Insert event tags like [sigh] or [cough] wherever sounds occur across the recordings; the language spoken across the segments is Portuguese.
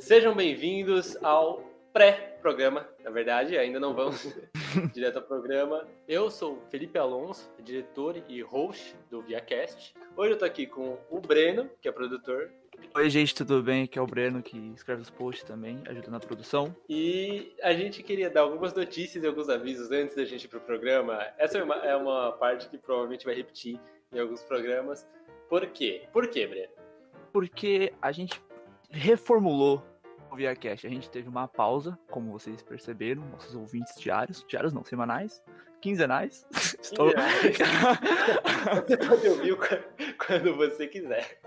Sejam bem-vindos ao pré-programa, na verdade, ainda não vamos [laughs] direto ao programa. Eu sou Felipe Alonso, diretor e host do ViaCast. Hoje eu tô aqui com o Breno, que é produtor. Oi, gente, tudo bem? Aqui é o Breno, que escreve os posts também, ajuda na produção. E a gente queria dar algumas notícias e alguns avisos antes da gente ir pro programa. Essa é uma, é uma parte que provavelmente vai repetir em alguns programas. Por quê? Por quê, Breno? Porque a gente reformulou o ViaCast. A gente teve uma pausa, como vocês perceberam, nossos ouvintes diários, diários não, semanais, quinzenais. [laughs] Estou... [laughs] você pode ouvir quando você quiser.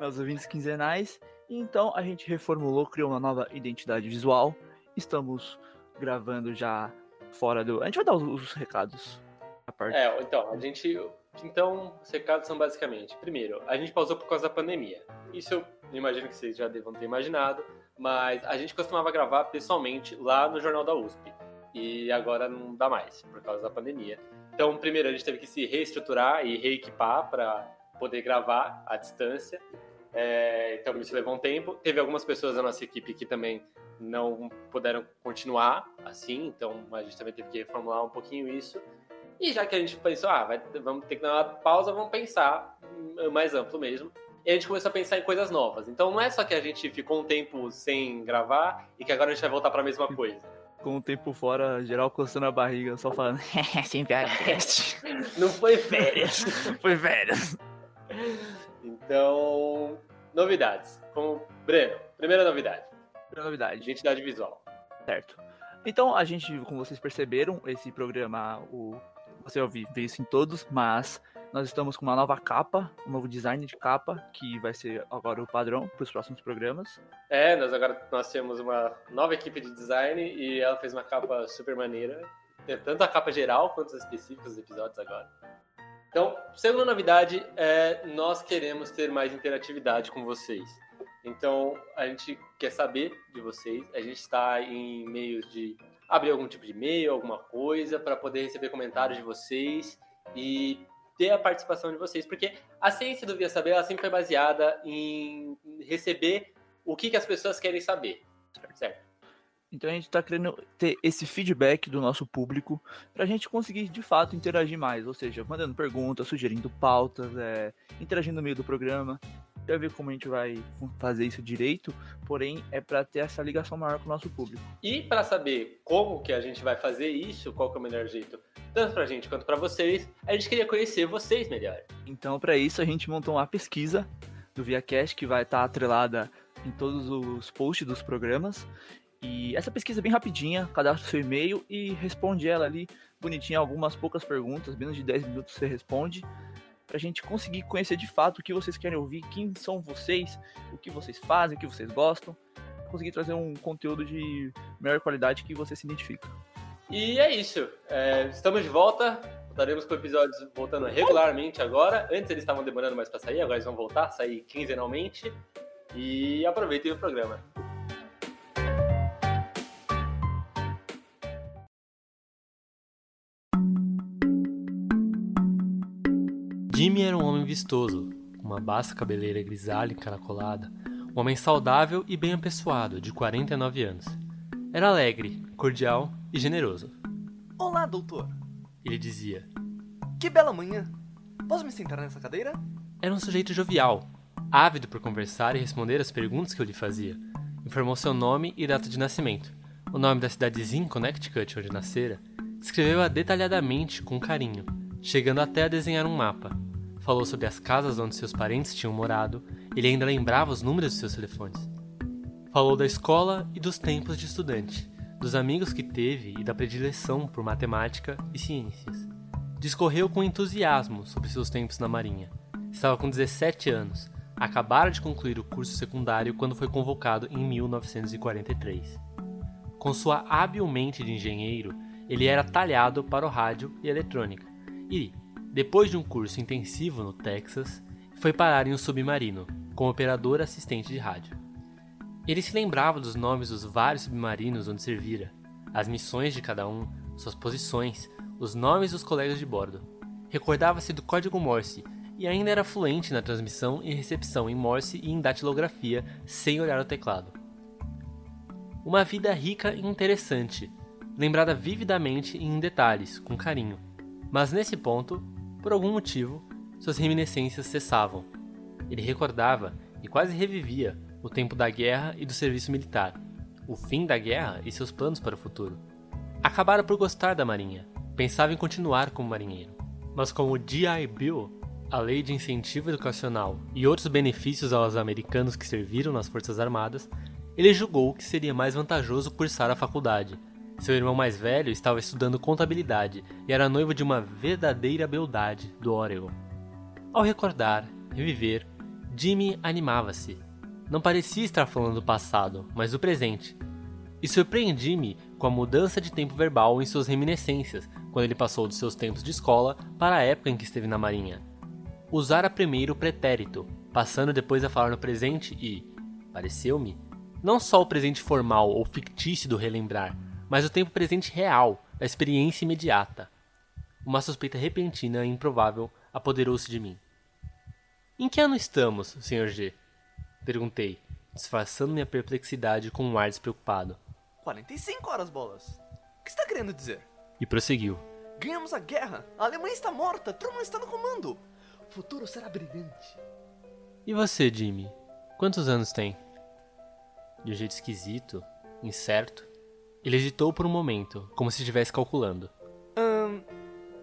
Nossos ouvintes quinzenais. Então a gente reformulou, criou uma nova identidade visual. Estamos gravando já fora do. A gente vai dar os, os recados. A parte. É, então, a gente. Então, os recados são basicamente: primeiro, a gente pausou por causa da pandemia. Isso eu imagino que vocês já devam ter imaginado mas a gente costumava gravar pessoalmente lá no Jornal da USP. E agora não dá mais, por causa da pandemia. Então, primeiro, a gente teve que se reestruturar e reequipar para poder gravar à distância. É, então, isso levou um tempo. Teve algumas pessoas da nossa equipe que também não puderam continuar assim, então a gente também teve que reformular um pouquinho isso. E já que a gente pensou, ah, vai, vamos ter que dar uma pausa, vamos pensar mais amplo mesmo e a gente começou a pensar em coisas novas. Então não é só que a gente ficou um tempo sem gravar e que agora a gente vai voltar para a mesma coisa. Com um tempo fora, geral coçando a barriga, só falando, [laughs] sem VHS. [laughs] não foi férias. [laughs] foi férias. Então, novidades. Como Breno, primeira novidade. Primeira novidade. Identidade visual. Certo. Então, a gente, como vocês perceberam, esse programa, o você ver isso em todos, mas nós estamos com uma nova capa, um novo design de capa, que vai ser agora o padrão para os próximos programas. É, nós agora nós temos uma nova equipe de design e ela fez uma capa super maneira. Tem tanto a capa geral quanto os específicos dos episódios agora. Então, segunda novidade é nós queremos ter mais interatividade com vocês. Então, a gente quer saber de vocês. A gente está em meios de abrir algum tipo de e-mail, alguma coisa, para poder receber comentários de vocês e ter a participação de vocês, porque a ciência do Via Saber ela sempre foi baseada em receber o que, que as pessoas querem saber, certo? Então a gente está querendo ter esse feedback do nosso público para a gente conseguir de fato interagir mais, ou seja, mandando perguntas, sugerindo pautas, é, interagindo no meio do programa. Já ver como a gente vai fazer isso direito, porém é para ter essa ligação maior com o nosso público. E para saber como que a gente vai fazer isso, qual que é o melhor jeito tanto pra gente quanto para vocês, a gente queria conhecer vocês melhor. Então, para isso, a gente montou uma pesquisa do ViaCast que vai estar atrelada em todos os posts dos programas. E essa pesquisa é bem rapidinha, cadastra o seu e-mail e responde ela ali bonitinha, algumas poucas perguntas, menos de 10 minutos você responde, pra gente conseguir conhecer de fato o que vocês querem ouvir, quem são vocês, o que vocês fazem, o que vocês gostam, conseguir trazer um conteúdo de melhor qualidade que você se identifica. E é isso. É, estamos de volta. Voltaremos com episódios voltando regularmente agora. Antes eles estavam demorando mais para sair, agora eles vão voltar, sair quinzenalmente. E aproveitem o programa. Jimmy era um homem vistoso, com uma basta cabeleira grisalha e caracolada, um homem saudável e bem apessoado, de 49 anos. Era alegre, cordial e generoso. Olá, doutor! Ele dizia. Que bela manhã! Posso me sentar nessa cadeira? Era um sujeito jovial, ávido por conversar e responder às perguntas que eu lhe fazia. Informou seu nome e data de nascimento, o nome da cidadezinha Connecticut onde nascera, descreveu-a detalhadamente com carinho, chegando até a desenhar um mapa. Falou sobre as casas onde seus parentes tinham morado, ele ainda lembrava os números de seus telefones. Falou da escola e dos tempos de estudante, dos amigos que teve e da predileção por matemática e ciências. Discorreu com entusiasmo sobre seus tempos na Marinha. Estava com 17 anos, acabara de concluir o curso secundário quando foi convocado em 1943. Com sua hábil mente de engenheiro, ele era talhado para o rádio e eletrônica, e, depois de um curso intensivo no Texas, foi parar em um submarino, como operador assistente de rádio. Ele se lembrava dos nomes dos vários submarinos onde servira, as missões de cada um, suas posições, os nomes dos colegas de bordo. Recordava-se do código Morse e ainda era fluente na transmissão e recepção em Morse e em datilografia sem olhar o teclado. Uma vida rica e interessante, lembrada vividamente e em detalhes, com carinho. Mas nesse ponto, por algum motivo, suas reminiscências cessavam. Ele recordava e quase revivia o tempo da guerra e do serviço militar, o fim da guerra e seus planos para o futuro. Acabara por gostar da marinha, pensava em continuar como marinheiro. Mas como o GI Bill, a lei de incentivo educacional e outros benefícios aos americanos que serviram nas Forças Armadas, ele julgou que seria mais vantajoso cursar a faculdade. Seu irmão mais velho estava estudando contabilidade e era noivo de uma verdadeira beldade do Oregon. Ao recordar, reviver, Jimmy animava-se. Não parecia estar falando do passado, mas do presente. E surpreendi-me com a mudança de tempo verbal em suas reminiscências, quando ele passou dos seus tempos de escola para a época em que esteve na marinha. Usara primeiro o pretérito, passando depois a falar no presente e, pareceu-me, não só o presente formal ou fictício do relembrar, mas o tempo presente real, da experiência imediata. Uma suspeita repentina e improvável apoderou-se de mim. Em que ano estamos, Sr. G? Perguntei, disfarçando minha perplexidade com um ar despreocupado. 45 horas, bolas. O que está querendo dizer? E prosseguiu. Ganhamos a guerra, a Alemanha está morta, Truman está no comando. O futuro será brilhante. E você, Jimmy? Quantos anos tem? De um jeito esquisito, incerto, ele hesitou por um momento, como se estivesse calculando. Ahn.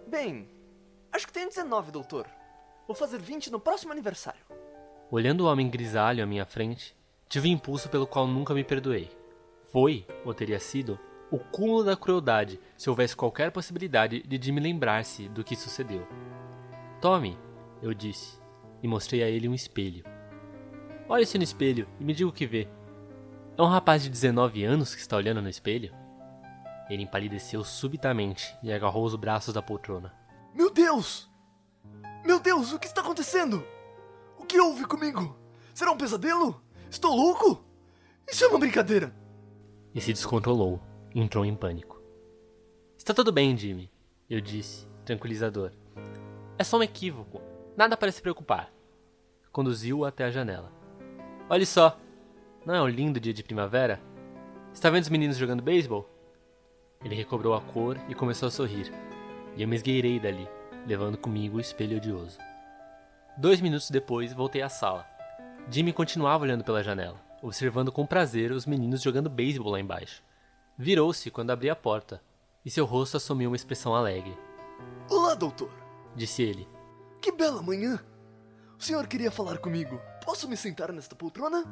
bem. Acho que tenho 19, doutor. Vou fazer 20 no próximo aniversário. Olhando o homem grisalho à minha frente, tive um impulso pelo qual nunca me perdoei. Foi, ou teria sido, o cúmulo da crueldade se houvesse qualquer possibilidade de Jimmy lembrar-se do que sucedeu. Tome, eu disse, e mostrei a ele um espelho. Olhe-se no espelho e me diga o que vê. É um rapaz de 19 anos que está olhando no espelho? Ele empalideceu subitamente e agarrou os braços da poltrona. Meu Deus! Meu Deus, o que está acontecendo? O que houve comigo? Será um pesadelo? Estou louco? Isso é uma brincadeira. E se descontrolou, entrou em pânico. Está tudo bem, Jimmy, eu disse, tranquilizador. É só um equívoco, nada para se preocupar. Conduziu-o até a janela. Olhe só, não é um lindo dia de primavera? Está vendo os meninos jogando beisebol? Ele recobrou a cor e começou a sorrir. E eu me esgueirei dali, levando comigo o espelho odioso. Dois minutos depois, voltei à sala. Jimmy continuava olhando pela janela, observando com prazer os meninos jogando beisebol lá embaixo. Virou-se quando abri a porta, e seu rosto assumiu uma expressão alegre. Olá, doutor. Disse ele. Que bela manhã. O senhor queria falar comigo. Posso me sentar nesta poltrona?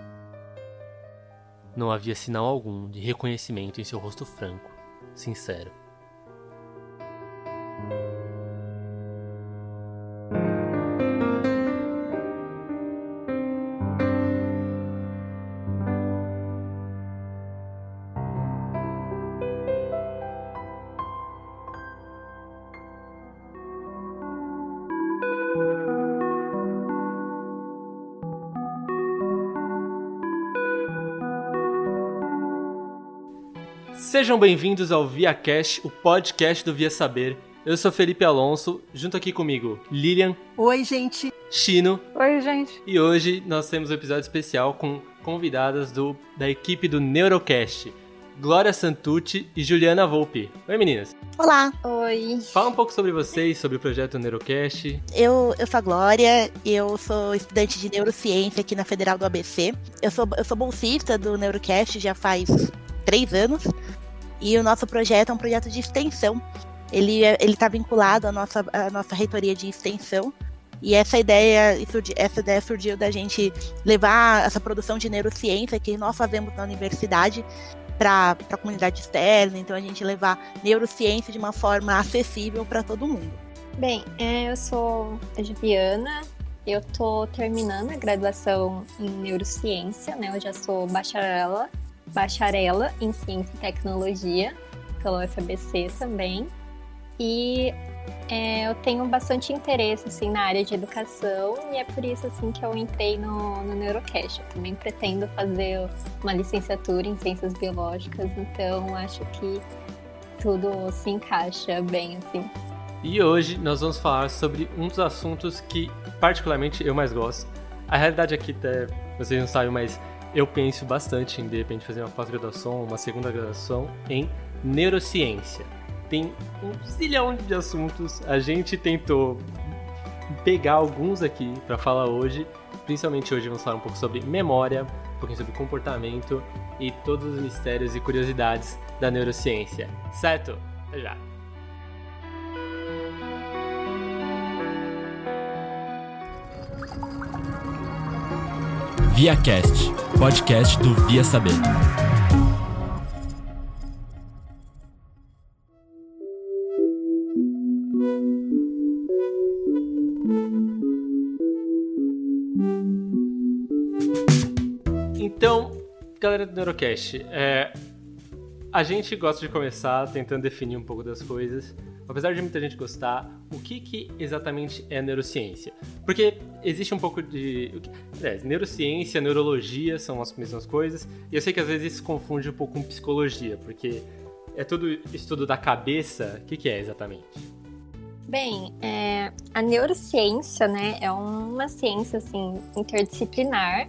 Não havia sinal algum de reconhecimento em seu rosto franco, sincero. Sejam bem-vindos ao ViaCast, o podcast do Via Saber. Eu sou Felipe Alonso, junto aqui comigo Lilian, Oi, gente. Chino, Oi, gente. e hoje nós temos um episódio especial com convidadas do, da equipe do Neurocast, Glória Santucci e Juliana Volpe. Oi, meninas. Olá, Oi. Fala um pouco sobre vocês, sobre o projeto Neurocast. eu, eu sou a Glória, eu sou estudante de neurociência aqui na Federal do ABC. Eu sou, eu sou bolsista do Neurocast já faz três anos. E o nosso projeto é um projeto de extensão. Ele é- está vinculado à nossa, à nossa reitoria de extensão. E essa ideia, essa ideia surgiu da gente levar essa produção de neurociência que nós fazemos na universidade para a comunidade externa. Então, a gente levar neurociência de uma forma acessível para todo mundo. Bem, é, eu sou a Juliana. Eu tô terminando a graduação em neurociência, né? Eu já sou bacharela, bacharela em ciência e tecnologia pela UFABC também. E é, eu tenho bastante interesse assim na área de educação e é por isso assim que eu entrei no, no Neurocast. Eu também pretendo fazer uma licenciatura em ciências biológicas, então acho que tudo se encaixa bem assim. E hoje nós vamos falar sobre um dos assuntos que particularmente eu mais gosto. A realidade aqui, até vocês não sabem, mas eu penso bastante em, de repente, fazer uma pós-graduação, uma segunda graduação em neurociência. Tem um zilhão de assuntos. A gente tentou pegar alguns aqui para falar hoje. Principalmente hoje vamos falar um pouco sobre memória, um pouquinho sobre comportamento e todos os mistérios e curiosidades da neurociência. Certo? Até já! ViaCast, podcast do Via Saber. Então, galera do Neurocast, é, a gente gosta de começar tentando definir um pouco das coisas. Apesar de muita gente gostar, o que, que exatamente é neurociência? Porque existe um pouco de. É, neurociência, neurologia são as mesmas coisas, e eu sei que às vezes isso confunde um pouco com psicologia, porque é tudo estudo da cabeça. O que, que é exatamente? Bem, é, a neurociência, né, é uma ciência assim interdisciplinar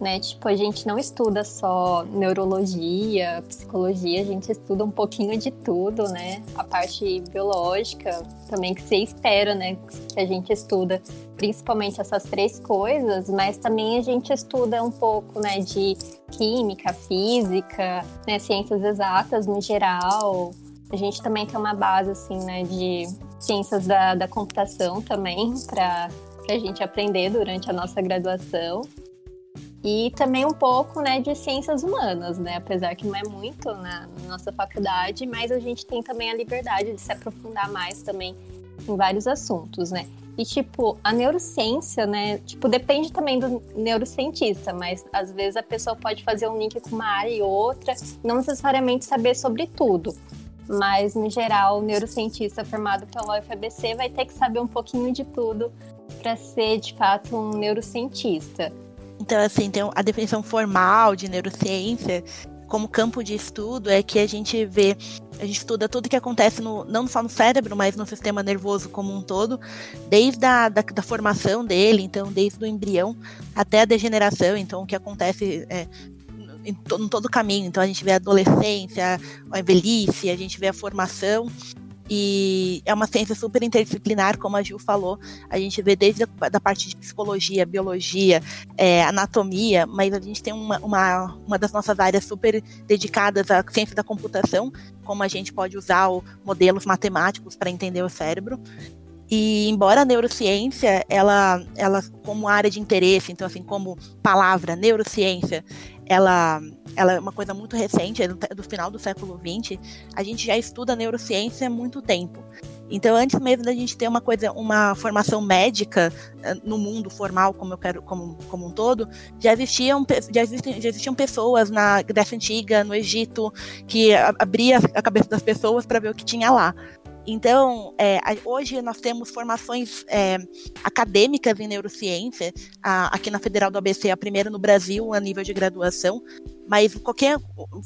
né? Tipo, a gente não estuda só neurologia, psicologia, a gente estuda um pouquinho de tudo, né? A parte biológica também que você espera, né? Que a gente estuda principalmente essas três coisas, mas também a gente estuda um pouco, né, de química, física, né, ciências exatas no geral. A gente também tem uma base, assim, né, de ciências da, da computação também, para a gente aprender durante a nossa graduação e também um pouco né, de ciências humanas, né? Apesar que não é muito na, nossa faculdade, mas a gente tem também a liberdade de se aprofundar mais também em vários assuntos, né? E, tipo, a neurociência, né? Tipo, depende também do neurocientista, mas às vezes a pessoa pode fazer um link com uma área e outra, não necessariamente saber sobre tudo. Mas, no geral, o neurocientista formado pela UFABC vai ter que saber um pouquinho de tudo para ser, de fato, um neurocientista. Então, assim, tem a definição formal de neurociência como campo de estudo é que a gente vê, a gente estuda tudo que acontece no, não só no cérebro, mas no sistema nervoso como um todo, desde a da, da formação dele, então desde o embrião até a degeneração, então o que acontece é, em, to, em todo o caminho. Então a gente vê a adolescência, a velhice, a gente vê a formação e é uma ciência super interdisciplinar, como a Gil falou. A gente vê desde a da parte de psicologia, biologia, é, anatomia, mas a gente tem uma, uma, uma das nossas áreas super dedicadas à ciência da computação, como a gente pode usar o, modelos matemáticos para entender o cérebro. E embora a neurociência, ela, ela como área de interesse, então assim, como palavra, neurociência, ela, ela é uma coisa muito recente, é do, do final do século XX, a gente já estuda neurociência há muito tempo. Então, antes mesmo da gente ter uma coisa, uma formação médica eh, no mundo formal, como eu quero, como, como um todo, já existiam, já existiam, já existiam pessoas na Grécia Antiga, no Egito, que abria a cabeça das pessoas para ver o que tinha lá. Então, é, hoje nós temos formações é, acadêmicas em neurociência, a, aqui na Federal do ABC, a primeira no Brasil, a nível de graduação, mas qualquer.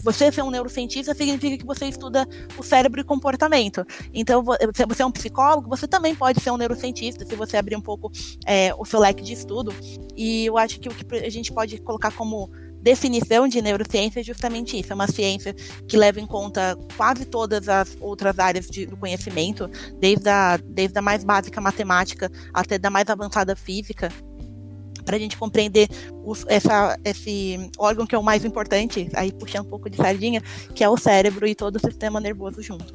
Você ser um neurocientista significa que você estuda o cérebro e comportamento. Então, você é um psicólogo, você também pode ser um neurocientista, se você abrir um pouco é, o seu leque de estudo. E eu acho que o que a gente pode colocar como definição de neurociência é justamente isso, é uma ciência que leva em conta quase todas as outras áreas de, do conhecimento, desde a, desde a mais básica matemática até da mais avançada física, para a gente compreender os, essa, esse órgão que é o mais importante, aí puxando um pouco de sardinha, que é o cérebro e todo o sistema nervoso junto.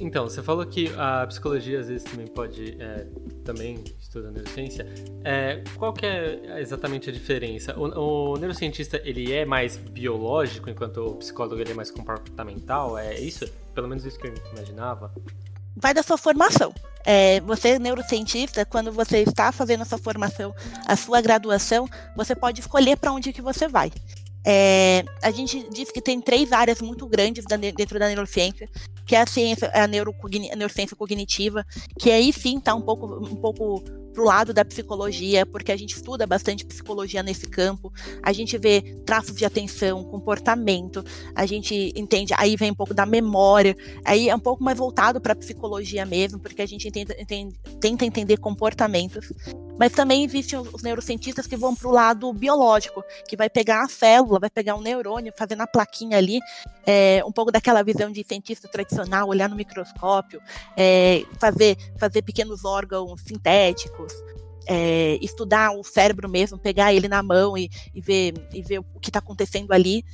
Então, você falou que a psicologia às vezes também pode, é, também estuda neurociência. É, qual que é exatamente a diferença? O, o, neurocientista, ele é mais biológico, enquanto o psicólogo ele é mais comportamental? É isso? Pelo menos isso que eu imaginava. Vai da sua formação. É, você, é neurocientista, quando você está fazendo a sua formação, a sua graduação, você pode escolher para onde que você vai. É, a gente diz que tem três áreas muito grandes dentro da neurociência, que é a ciência, a neurociência cognitiva, que aí sim está um pouco, um pouco pro lado da psicologia, porque a gente estuda bastante psicologia nesse campo, a gente vê traços de atenção, comportamento, a gente entende, aí vem um pouco da memória, aí é um pouco mais voltado para psicologia mesmo, porque a gente tenta, tenta entender comportamentos. Mas também existem os neurocientistas que vão para o lado biológico, que vai pegar a célula, vai pegar o neurônio, fazer na plaquinha ali, é, um pouco daquela visão de cientista tradicional, olhar no microscópio, é, fazer, fazer pequenos órgãos sintéticos, é, estudar o cérebro mesmo, pegar ele na mão e, e ver, e ver o que está acontecendo ali.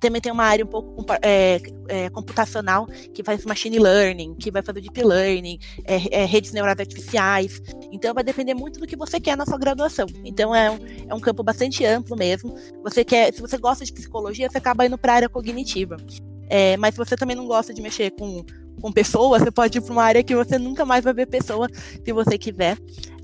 Também tem uma área um pouco é, é, computacional que faz machine learning, que vai fazer deep learning, é, é, redes neurais artificiais. Então vai depender muito do que você quer na sua graduação. Então é um, é um campo bastante amplo mesmo. Você quer, se você gosta de psicologia, você acaba indo para a área cognitiva. É, mas se você também não gosta de mexer com, com pessoas, você pode ir para uma área que você nunca mais vai ver pessoa, se você quiser.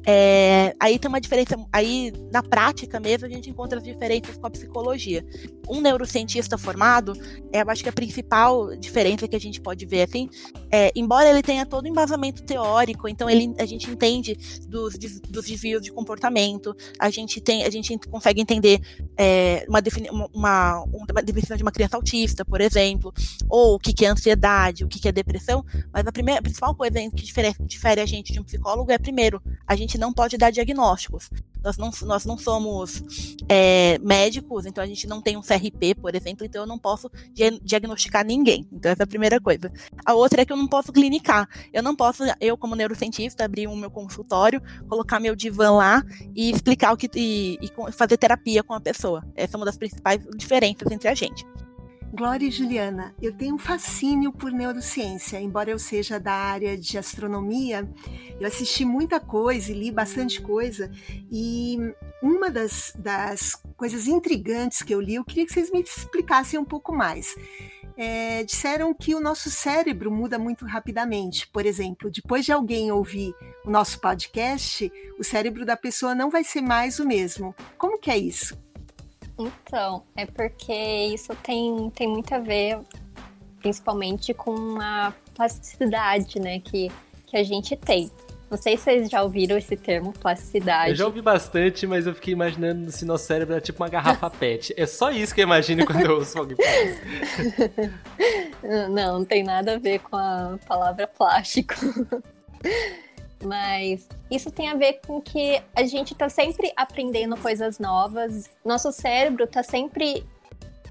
É, aí tem uma diferença, aí na prática mesmo a gente encontra as diferenças com a psicologia. Um neurocientista formado, é, eu acho que a principal diferença que a gente pode ver, assim, é, embora ele tenha todo o embasamento teórico, então ele, a gente entende dos, dos desvios de comportamento, a gente tem, a gente consegue entender é, uma, defini uma, uma, definição de uma criança autista, por exemplo, ou o que, que é ansiedade, o que, que é depressão, mas a, primeira, a principal coisa que difere, difere a gente de um psicólogo é, primeiro, a gente não pode dar diagnósticos. Nós não, nós não somos é, médicos, então a gente não tem um CRP, por exemplo, então eu não posso diagnosticar ninguém. Então essa é a primeira coisa. A outra é que eu não posso clinicar. Eu não posso, eu como neurocientista, abrir o meu consultório, colocar meu divã lá e explicar o que e, e fazer terapia com a pessoa. Essa é uma das principais diferenças entre a gente. Glória e Juliana, eu tenho um fascínio por neurociência, embora eu seja da área de astronomia, eu assisti muita coisa e li bastante coisa, e uma das, das coisas intrigantes que eu li, eu queria que vocês me explicassem um pouco mais. É, disseram que o nosso cérebro muda muito rapidamente. Por exemplo, depois de alguém ouvir o nosso podcast, o cérebro da pessoa não vai ser mais o mesmo. Como que é isso? Então, é porque isso tem, tem muito a ver, principalmente com a plasticidade, né, que, que a gente tem. Não sei se vocês já ouviram esse termo, plasticidade. Eu já ouvi bastante, mas eu fiquei imaginando se nosso cérebro é tipo uma garrafa [laughs] pet. É só isso que eu imagino quando eu ouço alguém falar [laughs] Não, não tem nada a ver com a palavra plástico. Mas isso tem a ver com que a gente está sempre aprendendo coisas novas. Nosso cérebro está sempre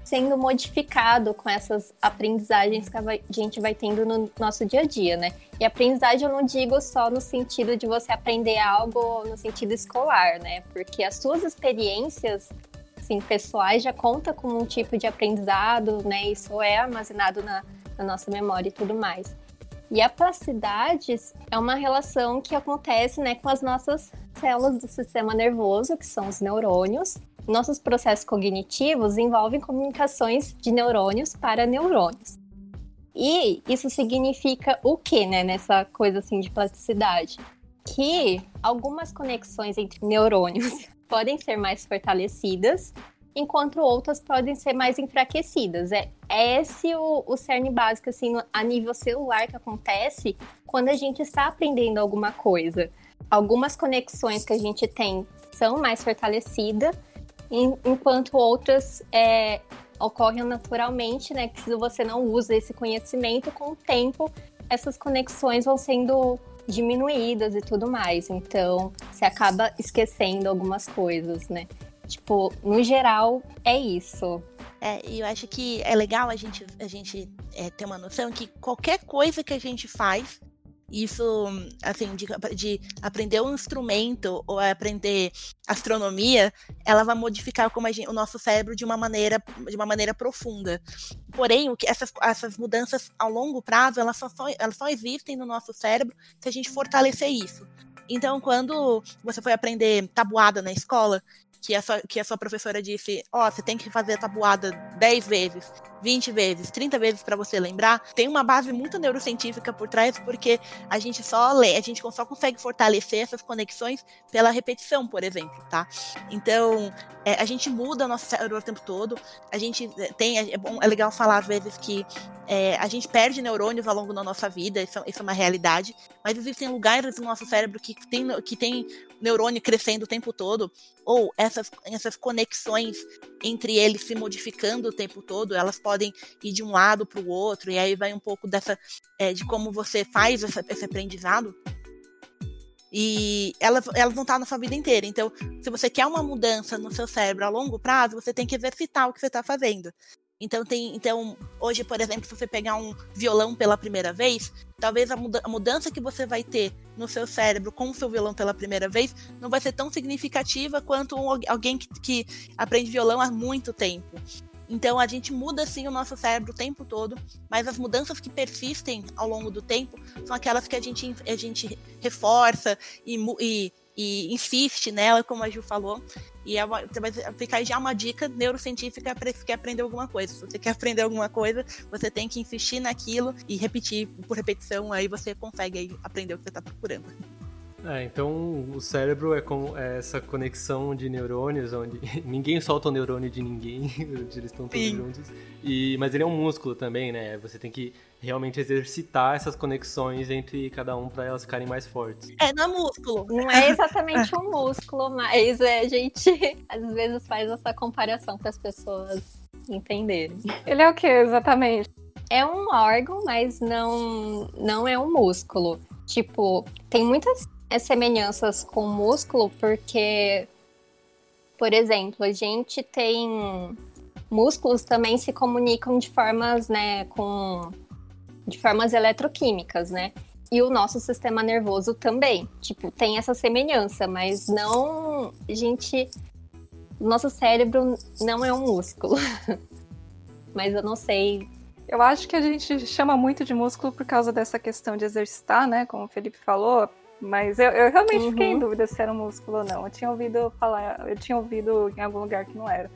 sendo modificado com essas aprendizagens que a gente vai tendo no nosso dia a dia, né? E aprendizagem eu não digo só no sentido de você aprender algo no sentido escolar, né? Porque as suas experiências assim, pessoais já conta como um tipo de aprendizado, né? Isso é armazenado na, na nossa memória e tudo mais. E a plasticidade é uma relação que acontece né, com as nossas células do sistema nervoso, que são os neurônios. Nossos processos cognitivos envolvem comunicações de neurônios para neurônios. E isso significa o que, né, nessa coisa assim de plasticidade? Que algumas conexões entre neurônios [laughs] podem ser mais fortalecidas enquanto outras podem ser mais enfraquecidas. É, é esse o, o cerne básico, assim, a nível celular que acontece quando a gente está aprendendo alguma coisa. Algumas conexões que a gente tem são mais fortalecidas, enquanto outras é, ocorrem naturalmente, né? Que se você não usa esse conhecimento, com o tempo, essas conexões vão sendo diminuídas e tudo mais. Então, você acaba esquecendo algumas coisas, né? Tipo, no geral, é isso. É, e eu acho que é legal a gente, a gente é, ter uma noção que qualquer coisa que a gente faz, isso, assim, de, de, aprender um instrumento ou aprender astronomia, ela vai modificar como gente, o nosso cérebro de uma maneira, de uma maneira profunda. Porém, o que essas, essas mudanças ao longo prazo, elas só, elas só existem no nosso cérebro se a gente fortalecer isso. Então, quando você foi aprender tabuada na escola, que a sua, que a sua professora disse: Ó, oh, você tem que fazer a tabuada 10 vezes, 20 vezes, 30 vezes para você lembrar, tem uma base muito neurocientífica por trás, porque a gente só lê, a gente só consegue fortalecer essas conexões pela repetição, por exemplo, tá? Então, é, a gente muda o nosso cérebro o tempo todo, a gente é, tem, é, bom, é legal falar às vezes que é, a gente perde neurônios ao longo da nossa vida, isso, isso, é uma realidade, mas existem lugares do nosso cérebro que tem, que tem neurônio crescendo o tempo todo, ou essas, essas conexões entre eles se modificando o tempo todo, elas podem ir de um lado para o outro, e aí vai um pouco dessa é, de como você faz essa, esse aprendizado. E elas, elas não estão na sua vida inteira. Então, se você quer uma mudança no seu cérebro a longo prazo, você tem que exercitar o que você está fazendo. Então, tem, então, hoje, por exemplo, se você pegar um violão pela primeira vez, talvez a, muda a mudança que você vai ter no seu cérebro com o seu violão pela primeira vez não vai ser tão significativa quanto um, alguém que, que aprende violão há muito tempo. Então a gente muda sim o nosso cérebro o tempo todo, mas as mudanças que persistem ao longo do tempo são aquelas que a gente, a gente reforça e, e, e insiste nela, como a Ju falou. E é uma, vai ficar já uma dica neurocientífica para quer aprender alguma coisa. Se você quer aprender alguma coisa, você tem que insistir naquilo e repetir por repetição, aí você consegue aprender o que você está procurando. É, então o cérebro é como é essa conexão de neurônios, onde [laughs] ninguém solta o neurônio de ninguém, [laughs] eles estão todos Sim. juntos. E, mas ele é um músculo também, né? Você tem que realmente exercitar essas conexões entre cada um para elas ficarem mais fortes. É, não é músculo. Não é exatamente um músculo, mas é, a gente [laughs] às vezes faz essa comparação para as pessoas entenderem. Ele é o que exatamente? É um órgão, mas não, não é um músculo. Tipo, tem muitas é semelhanças com músculo, porque, por exemplo, a gente tem músculos também se comunicam de formas, né, com de formas eletroquímicas, né? E o nosso sistema nervoso também, tipo, tem essa semelhança, mas não, a gente, nosso cérebro não é um músculo. [laughs] mas eu não sei eu acho que a gente chama muito de músculo por causa dessa questão de exercitar, né? Como o Felipe falou, mas eu, eu realmente uhum. fiquei em dúvida se era um músculo ou não. Eu tinha ouvido falar, eu tinha ouvido em algum lugar que não era.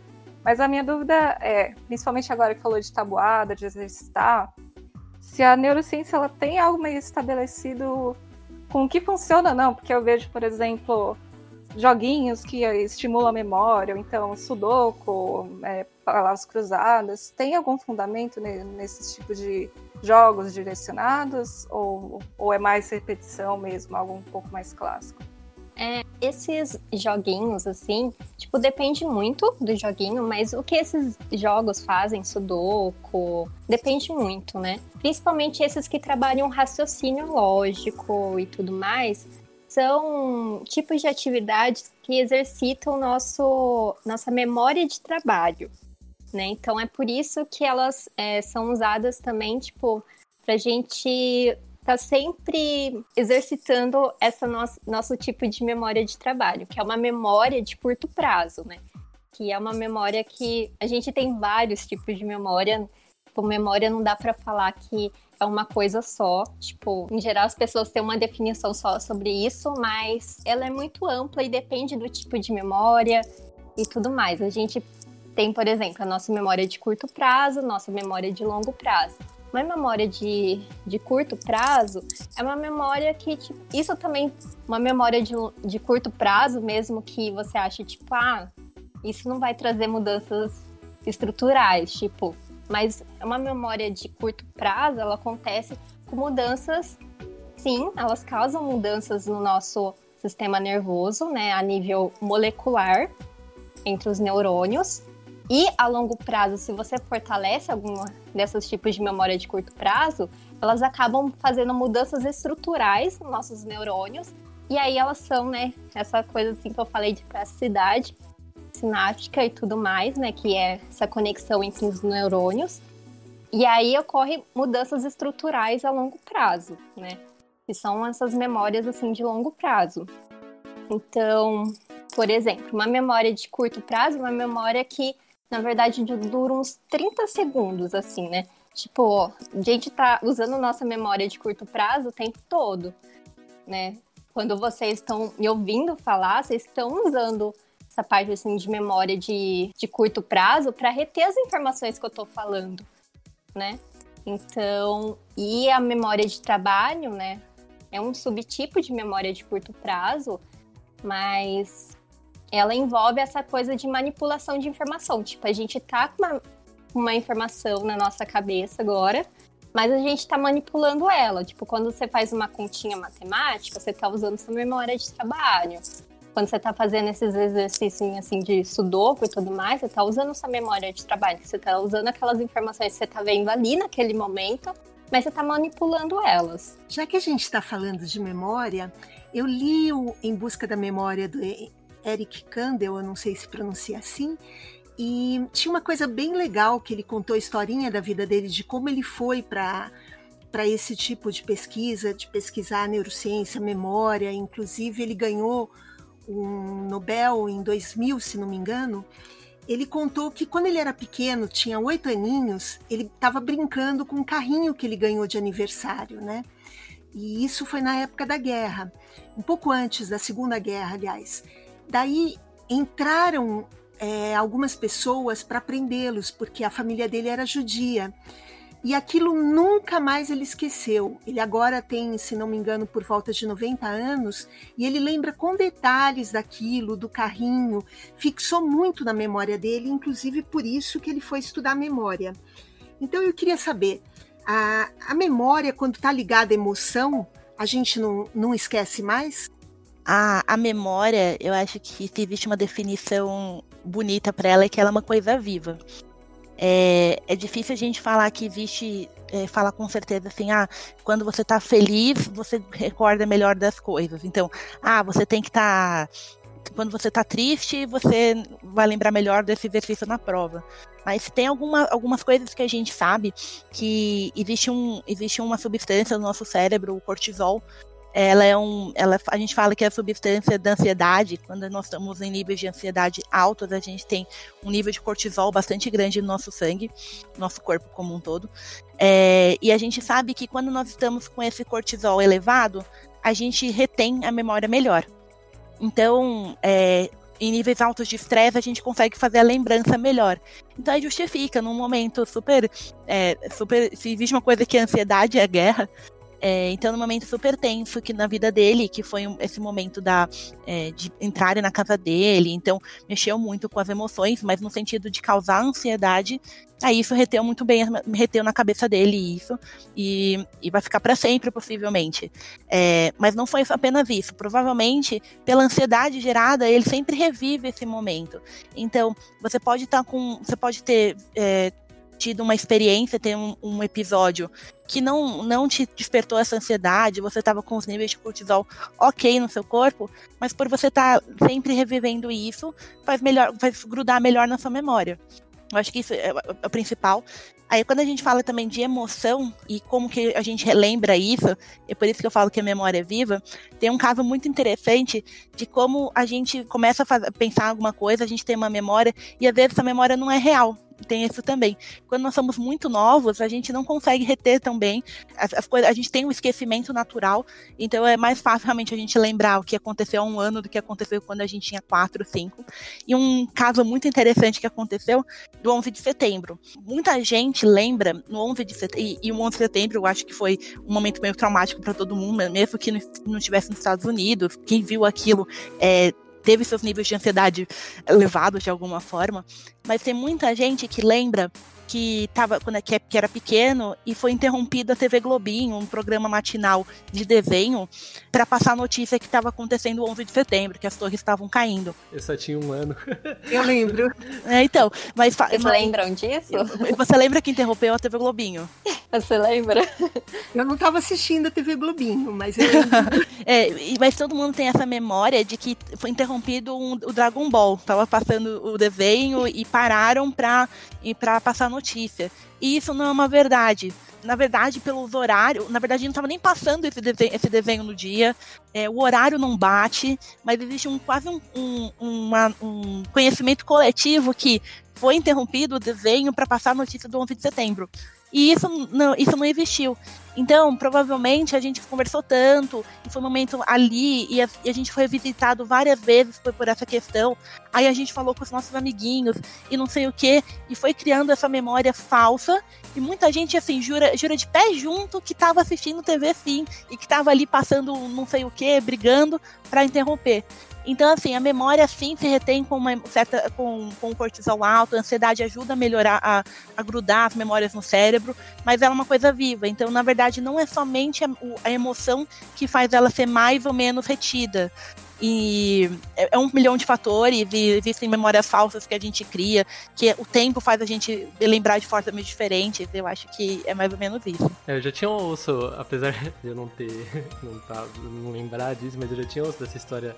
Mas a minha dúvida é, principalmente agora que falou de tabuada, de exercitar, se a neurociência ela tem algo meio estabelecido com o que funciona ou não, porque eu vejo, por exemplo, joguinhos que estimulam a memória, ou então sudoku, é, palavras cruzadas, tem algum fundamento nesse tipo de jogos direcionados ou, ou é mais repetição mesmo, algo um pouco mais clássico? É, esses joguinhos, assim, tipo, depende muito do joguinho, mas o que esses jogos fazem, Sudoku, depende muito, né? Principalmente esses que trabalham raciocínio lógico e tudo mais, são tipos de atividades que exercitam nosso, nossa memória de trabalho né? Então é por isso que elas é, são usadas também, tipo, pra gente tá sempre exercitando essa nosso, nosso tipo de memória de trabalho, que é uma memória de curto prazo, né? Que é uma memória que a gente tem vários tipos de memória. Tipo, memória não dá para falar que é uma coisa só. Tipo, em geral as pessoas têm uma definição só sobre isso, mas ela é muito ampla e depende do tipo de memória e tudo mais. A gente tem, por exemplo, a nossa memória de curto prazo, nossa memória de longo prazo. Uma memória de, de curto prazo é uma memória que, tipo, isso também, uma memória de, de curto prazo, mesmo que você ache, tipo, ah, isso não vai trazer mudanças estruturais, tipo, mas uma memória de curto prazo, ela acontece com mudanças, sim, elas causam mudanças no nosso sistema nervoso, né, a nível molecular, entre os neurônios, e a longo prazo, se você fortalece algum desses tipos de memória de curto prazo, elas acabam fazendo mudanças estruturais nos nossos neurônios. E aí elas são, né, essa coisa assim que eu falei de plasticidade sináptica e tudo mais, né, que é essa conexão entre os neurônios. E aí ocorrem mudanças estruturais a longo prazo, né? Que são essas memórias assim de longo prazo. Então, por exemplo, uma memória de curto prazo é uma memória que na verdade, dura uns 30 segundos, assim, né? Tipo, a gente tá usando nossa memória de curto prazo o tempo todo, né? Quando vocês estão me ouvindo falar, vocês estão usando essa parte assim de memória de, de curto prazo para reter as informações que eu tô falando, né? Então, e a memória de trabalho, né? É um subtipo de memória de curto prazo, mas ela envolve essa coisa de manipulação de informação. Tipo, a gente tá com uma, uma informação na nossa cabeça agora, mas a gente está manipulando ela. Tipo, quando você faz uma continha matemática, você está usando sua memória de trabalho. Quando você está fazendo esses exercícios assim de sudoku e tudo mais, você está usando sua memória de trabalho. Você está usando aquelas informações que você está vendo ali naquele momento, mas você está manipulando elas. Já que a gente está falando de memória, Eu li o Em Busca da Memória do Eric Kandel, eu não sei se pronuncia assim, e tinha uma coisa bem legal que ele contou a historinha da vida dele, de como ele foi para para esse tipo de pesquisa, de pesquisar neurociência, memória, inclusive ele ganhou um Nobel em 2000, se não me engano. Ele contou que quando ele era pequeno, tinha oito aninhos, ele estava brincando com um carrinho que ele ganhou de aniversário, né? E isso foi na época da guerra, um pouco antes da Segunda Guerra, aliás. Daí entraram é, algumas pessoas para prendê-los, porque a família dele era judia. E aquilo nunca mais ele esqueceu. Ele agora tem, se não me engano, por volta de 90 anos, e ele lembra com detalhes daquilo, do carrinho, fixou muito na memória dele, inclusive por isso que ele foi estudar memória. Então eu queria saber, a, a memória, quando está ligada à emoção, a gente não, não esquece mais? A, a memória, eu acho que se existe uma definição bonita para ela, é que ela é uma coisa viva. É, é difícil a gente falar que existe, é, falar com certeza assim, ah, quando você tá feliz, você recorda melhor das coisas. Então, ah, você tem que estar. Tá, quando você tá triste, você vai lembrar melhor desse exercício na prova. Mas tem alguma, algumas coisas que a gente sabe que existe, um, existe uma substância no nosso cérebro, o cortisol, ela é um, ela, a gente fala que é a substância da ansiedade. Quando nós estamos em níveis de ansiedade altos, a gente tem um nível de cortisol bastante grande no nosso sangue, nosso corpo como um todo. É, e a gente sabe que quando nós estamos com esse cortisol elevado, a gente retém a memória melhor. Então, é, em níveis altos de estresse, a gente consegue fazer a lembrança melhor. Então, aí justifica, num momento super, é, super. Se existe uma coisa que é ansiedade, é guerra. É, então, num momento super tenso que na vida dele, que foi esse momento da, é, de entrarem na casa dele, então mexeu muito com as emoções, mas no sentido de causar ansiedade, aí isso reteu muito bem, reteu na cabeça dele isso, e, e vai ficar para sempre, possivelmente. É, mas não foi apenas isso, provavelmente, pela ansiedade gerada, ele sempre revive esse momento. Então, você pode estar tá com. Você pode ter é, tido uma experiência, ter um, um, episódio que não, não te despertou essa ansiedade, você estava com os níveis de cortisol ok no seu corpo, mas por você estar tá sempre revivendo isso, faz melhor, faz grudar melhor na sua memória. Eu acho que isso é o principal. Aí quando a gente fala também de emoção e como que a gente relembra isso, é por isso que eu falo que a memória é viva, tem um caso muito interessante de como a gente começa a fazer, pensar alguma coisa, a gente tem uma memória e às vezes essa memória não é real tem isso também. Quando nós somos muito novos, a gente não consegue reter tão bem as, as coisas, a gente tem um esquecimento natural, então é mais fácil realmente a gente lembrar o que aconteceu há um ano do que aconteceu quando a gente tinha 4, 5. E um caso muito interessante que aconteceu do 11 de setembro. Muita gente lembra no 11 de setembro, e, e o 11 de setembro eu acho que foi um momento meio traumático para todo mundo, mesmo que não estivesse nos Estados Unidos, quem viu aquilo é, teve seus níveis de ansiedade elevados de alguma forma, mas tem muita gente que lembra que tava quando é, que era pequeno e foi interrompido a TV Globinho, um programa matinal de desenho, para passar a notícia que estava acontecendo o 11 de setembro, que as torres estavam caindo. Eu só tinha um ano. [laughs] Eu lembro. É, então, mas vocês mas, lembram disso? Você lembra que interrompeu a TV Globinho? [laughs] Você lembra? Eu não estava assistindo a TV Globinho, mas eu [laughs] é, mas todo mundo tem essa memória de que foi interrompido um, o Dragon Ball. Tava passando o desenho e pararam para para passar a notícia. E isso não é uma verdade. Na verdade, pelos horários, na verdade, não estava nem passando esse desenho, esse desenho no dia. É, o horário não bate, mas existe um, quase um, um, uma, um conhecimento coletivo que foi interrompido o desenho para passar a notícia do 11 de setembro. E isso não, isso não existiu. Então, provavelmente a gente conversou tanto, e foi um momento ali, e a, e a gente foi visitado várias vezes por, por, essa questão. Aí a gente falou com os nossos amiguinhos e não sei o que, e foi criando essa memória falsa. E muita gente, assim, jura, jura de pé junto que estava assistindo TV sim, e que estava ali passando não sei o que, brigando para interromper. Então, assim, a memória sim se retém com uma certa com, com cortisol alto, a ansiedade ajuda a melhorar, a, a grudar as memórias no cérebro, mas ela é uma coisa viva. Então, na verdade, não é somente a, a emoção que faz ela ser mais ou menos retida. E é, é um milhão de fatores, e existem memórias falsas que a gente cria, que o tempo faz a gente lembrar de formas diferentes. Eu acho que é mais ou menos isso. É, eu já tinha ouço, apesar [laughs] de eu não ter, [laughs] não, tá, não lembrar disso, mas eu já tinha ouço dessa história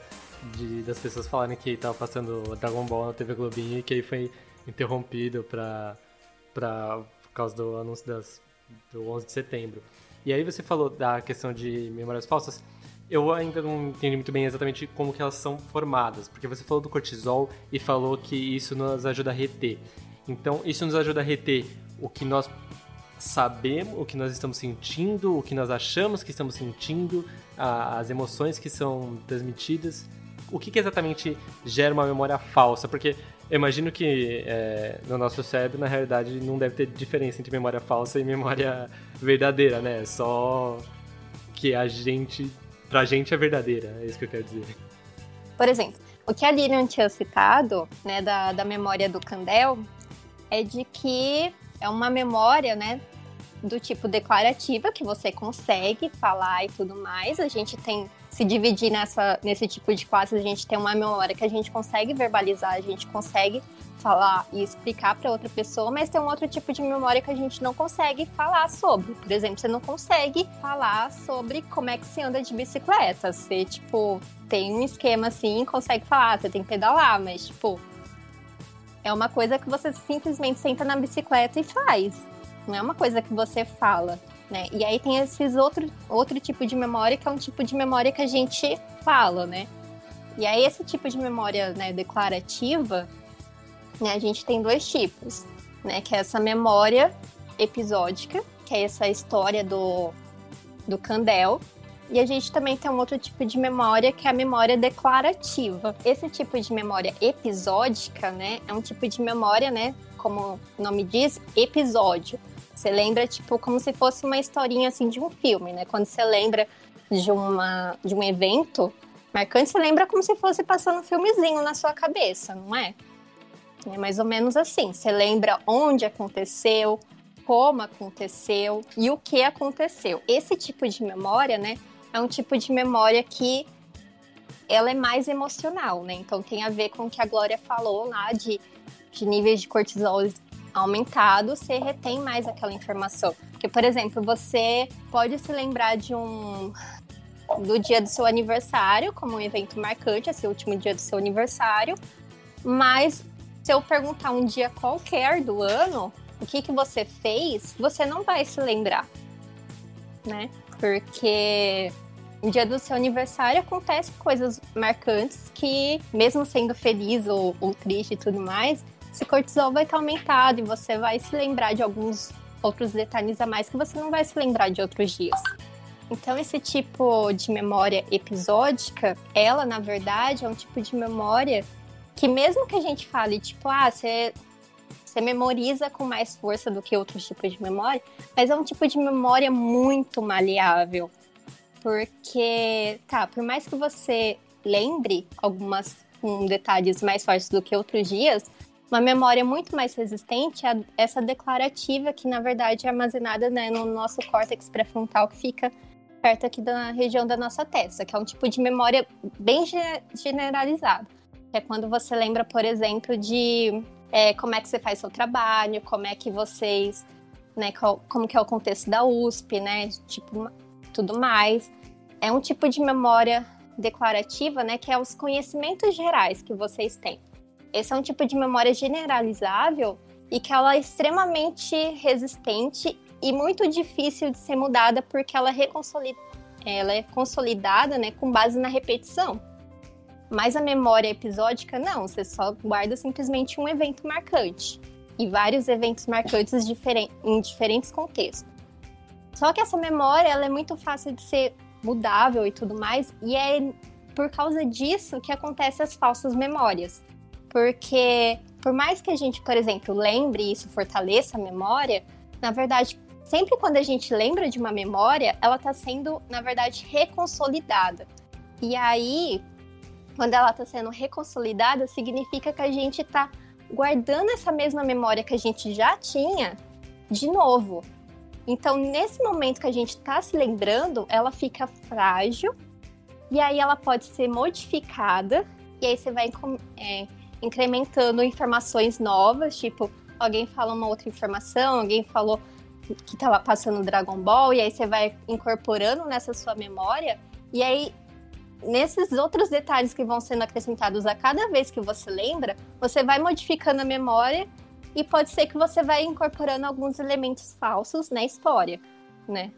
de, das pessoas falarem que tava passando Dragon Ball na TV Globinho e que aí foi interrompido pra, pra, por causa do anúncio das, do 11 de setembro. E aí você falou da questão de memórias falsas. Eu ainda não entendi muito bem exatamente como que elas são formadas, porque você falou do cortisol e falou que isso nos ajuda a reter. Então, isso nos ajuda a reter o que nós sabemos, o que nós estamos sentindo, o que nós achamos que estamos sentindo, as emoções que são transmitidas. O que, que exatamente gera uma memória falsa? Porque eu imagino que é, no nosso cérebro, na realidade, não deve ter diferença entre memória falsa e memória verdadeira, né? Só que a gente, pra gente é verdadeira, é isso que eu quero dizer. Por exemplo, o que a Lilian tinha citado, né, da, da memória do Candel, é de que é uma memória, né, do tipo declarativa, que você consegue falar e tudo mais. A gente tem se dividir nessa, nesse tipo de classes, a gente tem uma memória que a gente consegue verbalizar, a gente consegue falar e explicar para outra pessoa, mas tem um outro tipo de memória que a gente não consegue falar sobre. Por exemplo, você não consegue falar sobre como é que se anda de bicicleta. Você, tipo, tem um esquema assim, consegue falar, você tem que pedalar, mas, tipo, é uma coisa que você simplesmente senta na bicicleta e faz. Não é uma coisa que você fala. Né? E aí tem esses outro, outro tipo de memória que é um tipo de memória que a gente fala, né? E aí esse tipo de memória né, declarativa, né, a gente tem dois tipos, né? Que é essa memória episódica, que é essa história do, do Candel, e a gente também tem um outro tipo de memória que é a memória declarativa. Esse tipo de memória episódica, né, é um tipo de memória, né, como o nome diz, episódio. Você lembra, tipo, como se fosse uma historinha, assim, de um filme, né? Quando você lembra de, uma, de um evento marcante, você lembra como se fosse passando um filmezinho na sua cabeça, não é? É mais ou menos assim. Você lembra onde aconteceu, como aconteceu e o que aconteceu. Esse tipo de memória, né, é um tipo de memória que ela é mais emocional, né? Então tem a ver com o que a Glória falou lá de, de níveis de cortisol aumentado, você retém mais aquela informação. Porque, por exemplo, você pode se lembrar de um do dia do seu aniversário como um evento marcante, esse último dia do seu aniversário, mas se eu perguntar um dia qualquer do ano, o que que você fez, você não vai se lembrar, né? Porque no dia do seu aniversário acontecem coisas marcantes que, mesmo sendo feliz ou, ou triste e tudo mais, esse cortisol vai estar aumentado e você vai se lembrar de alguns outros detalhes a mais que você não vai se lembrar de outros dias. Então, esse tipo de memória episódica, ela, na verdade, é um tipo de memória que, mesmo que a gente fale, tipo, ah, você, você memoriza com mais força do que outros tipos de memória, mas é um tipo de memória muito maleável. Porque, tá, por mais que você lembre algumas com detalhes mais fortes do que outros dias, uma memória muito mais resistente é essa declarativa que, na verdade, é armazenada né, no nosso córtex pré-frontal, que fica perto aqui da região da nossa testa, que é um tipo de memória bem generalizada. É quando você lembra, por exemplo, de é, como é que você faz seu trabalho, como é que vocês, né, como que é o contexto da USP, né, tipo, tudo mais. É um tipo de memória declarativa, né, que é os conhecimentos gerais que vocês têm. Esse é um tipo de memória generalizável e que ela é extremamente resistente e muito difícil de ser mudada porque ela é, ela é consolidada né, com base na repetição. Mas a memória episódica, não, você só guarda simplesmente um evento marcante e vários eventos marcantes em diferentes contextos. Só que essa memória ela é muito fácil de ser mudável e tudo mais, e é por causa disso que acontecem as falsas memórias. Porque por mais que a gente, por exemplo, lembre isso fortaleça a memória, na verdade, sempre quando a gente lembra de uma memória, ela está sendo, na verdade, reconsolidada. E aí, quando ela está sendo reconsolidada, significa que a gente está guardando essa mesma memória que a gente já tinha de novo. Então, nesse momento que a gente está se lembrando, ela fica frágil e aí ela pode ser modificada, e aí você vai é, incrementando informações novas, tipo, alguém fala uma outra informação, alguém falou que estava passando Dragon Ball, e aí você vai incorporando nessa sua memória, e aí nesses outros detalhes que vão sendo acrescentados a cada vez que você lembra, você vai modificando a memória e pode ser que você vai incorporando alguns elementos falsos na história, né?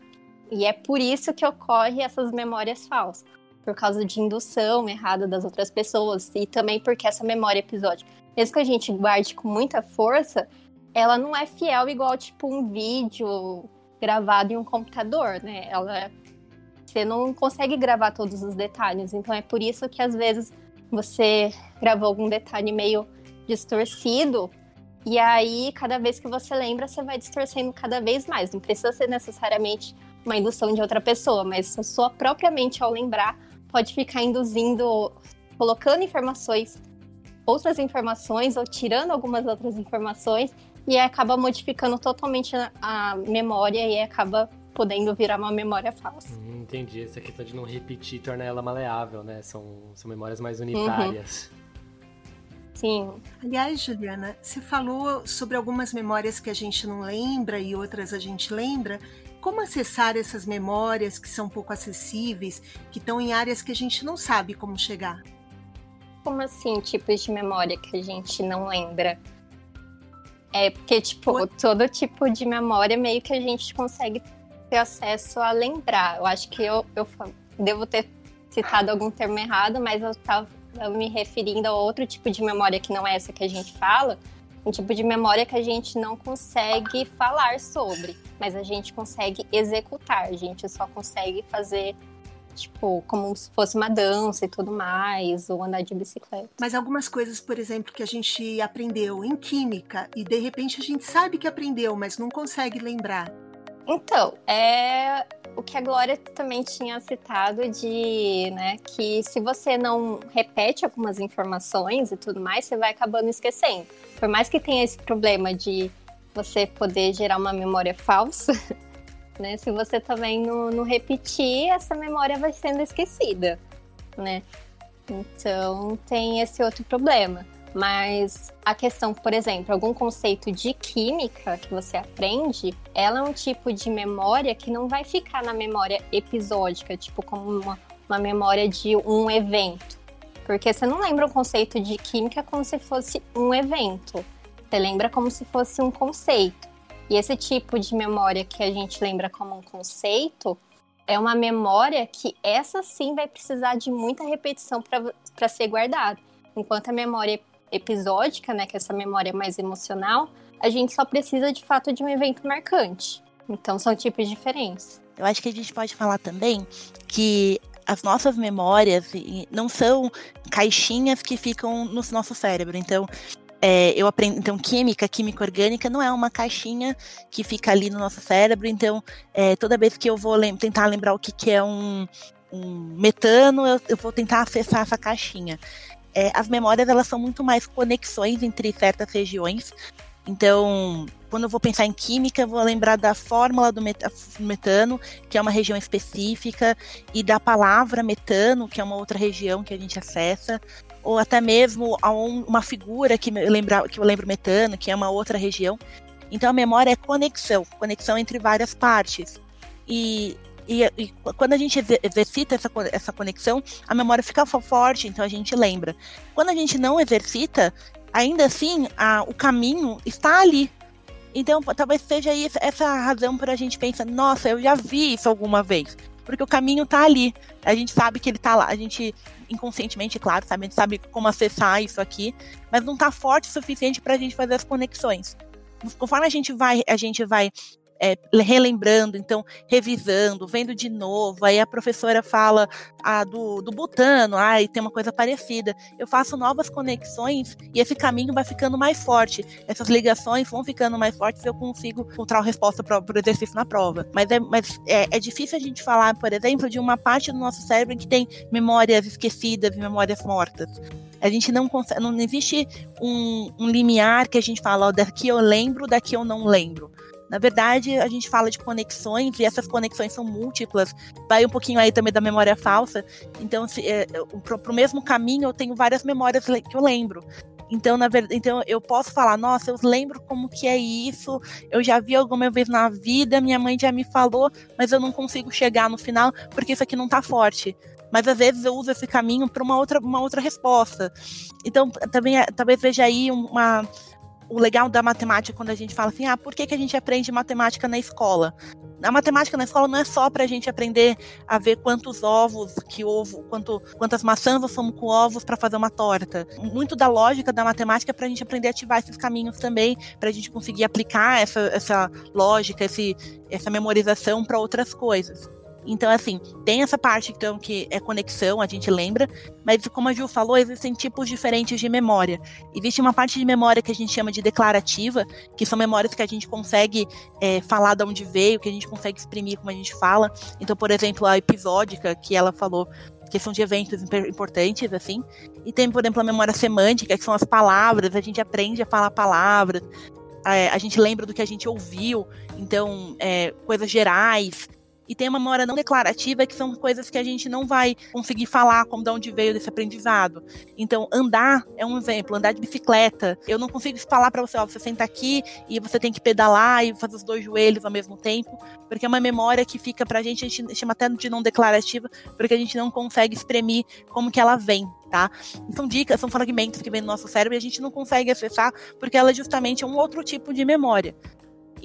E é por isso que ocorre essas memórias falsas, por causa de indução errada das outras pessoas e também porque essa memória episódica, mesmo que a gente guarde com muita força, ela não é fiel igual tipo um vídeo gravado em um computador, né? Ela você não consegue gravar todos os detalhes, então é por isso que às vezes você gravou algum detalhe meio distorcido e aí, cada vez que você lembra, você vai distorcendo cada vez mais. Não precisa ser necessariamente uma indução de outra pessoa, mas a sua própria mente, ao lembrar, pode ficar induzindo, colocando informações, outras informações, ou tirando algumas outras informações, e acaba modificando totalmente a memória e acaba podendo virar uma memória falsa. Hum, entendi. Essa questão de não repetir torna ela maleável, né? São, são memórias mais unitárias. Uhum. Sim. Aliás, Juliana, você falou sobre algumas memórias que a gente não lembra e outras a gente lembra. Como acessar essas memórias que são pouco acessíveis, que estão em áreas que a gente não sabe como chegar? Como assim, tipos de memória que a gente não lembra? É porque, tipo, todo tipo de memória meio que a gente consegue ter acesso a lembrar. Eu acho que eu, eu devo ter citado algum termo errado, mas eu tava me referindo a outro tipo de memória que não é essa que a gente fala, um tipo de memória que a gente não consegue falar sobre, mas a gente consegue executar, a gente só consegue fazer tipo, como se fosse uma dança e tudo mais, ou andar de bicicleta. Mas algumas coisas, por exemplo, que a gente aprendeu em química e de repente a gente sabe que aprendeu, mas não consegue lembrar. Então, é o que a Glória também tinha citado de, né, que se você não repete algumas informações e tudo mais, você vai acabando esquecendo. Por mais que tenha esse problema de você poder gerar uma memória falsa, [laughs] né, se você também não, não repetir, essa memória vai sendo esquecida, né? Então, tem esse outro problema. Mas a questão, por exemplo, algum conceito de química que você aprende, ela é um tipo de memória que não vai ficar na memória episódica, tipo como uma, uma memória de um evento. Porque você não lembra o conceito de química como se fosse um evento. Você lembra como se fosse um conceito. E esse tipo de memória que a gente lembra como um conceito é uma memória que essa sim vai precisar de muita repetição para ser guardada. Enquanto a memória episódica, né, que é essa memória mais emocional, a gente só precisa de fato de um evento marcante. Então são tipos diferentes. Eu acho que a gente pode falar também que as nossas memórias não são caixinhas que ficam no nosso cérebro. Então, é, eu aprendo. Então, química, química orgânica não é uma caixinha que fica ali no nosso cérebro. Então, é, toda vez que eu vou lem tentar lembrar o que, que é um, um metano, eu, eu, vou tentar acessar essa caixinha é, as memórias elas são muito mais conexões entre certas regiões. Então, quando eu vou pensar em química, eu vou lembrar da fórmula do metano, que é uma região específica, e da palavra metano, que é uma outra região que a gente acessa, ou até mesmo uma figura que lembra, que eu lembro metano, que é uma outra região. Então, a memória é conexão, conexão entre várias partes. E e, e, quando a gente exercita essa, essa conexão, a memória fica forte, então a gente lembra. Quando a gente não exercita, ainda assim, a, o caminho está ali. Então, talvez seja essa razão para a gente pensar, nossa, eu já vi isso alguma vez. Porque o caminho está ali. A gente sabe que ele está lá. A gente, inconscientemente, claro, sabe, a gente sabe como acessar isso aqui, mas não está forte o suficiente para a gente fazer as conexões. Conforme a gente vai, a gente vai é, relembrando, então revisando, vendo de novo. Aí a professora fala ah, do, do butano, ah, e tem uma coisa parecida. Eu faço novas conexões e esse caminho vai ficando mais forte. Essas ligações vão ficando mais fortes e eu consigo encontrar a resposta para o exercício na prova. Mas, é, mas é, é difícil a gente falar, por exemplo, de uma parte do nosso cérebro que tem memórias esquecidas, memórias mortas. A gente não consegue, não existe um, um limiar que a gente fala, ó, daqui eu lembro, daqui eu não lembro Na verdade, a gente fala de conexões e essas conexões são múltiplas. Vai um pouquinho aí também da memória falsa. Então, se, é, para o mesmo caminho, eu tenho várias memórias que eu lembro. Então, na verdade, então eu posso falar, nossa, eu lembro como que é isso, eu já vi alguma vez na vida, minha mãe já me falou, mas eu não consigo chegar no final porque isso aqui não tá forte. Mas às vezes eu uso esse caminho para uma outra, uma outra resposta. Então, também talvez veja aí uma, o legal da matemática quando a gente fala assim, ah, por que, que a gente aprende matemática na escola? A matemática na escola não é só para a gente aprender a ver quantos ovos que ovo, quanto, quantas maçãs nós somos com ovos para fazer uma torta. Muito da lógica da matemática é para a gente aprender a ativar esses caminhos também, para a gente conseguir aplicar essa, essa lógica, esse, essa memorização para outras coisas. Então, assim, tem essa parte então, que é conexão, a gente lembra, mas como a Ju falou, existem tipos diferentes de memória. Existe uma parte de memória que a gente chama de declarativa, que são memórias que a gente consegue é, falar de onde veio, que a gente consegue exprimir como a gente fala. Então, por exemplo, a episódica, que ela falou questão de eventos importantes, assim. E tem, por exemplo, a memória semântica, que são as palavras, a gente aprende a falar palavras, é, a gente lembra do que a gente ouviu, então, é, coisas gerais e tem uma memória não declarativa, que são coisas que a gente não vai conseguir falar como de onde veio desse aprendizado. Então, andar é um exemplo, andar de bicicleta. Eu não consigo falar para você, ó, você senta aqui e você tem que pedalar e fazer os dois joelhos ao mesmo tempo, porque é uma memória que fica pra gente, a gente chama até de não declarativa, porque a gente não consegue exprimir como que ela vem, tá? são dicas, são fragmentos que vêm do nosso cérebro e a gente não consegue acessar porque ela justamente é um outro tipo de memória.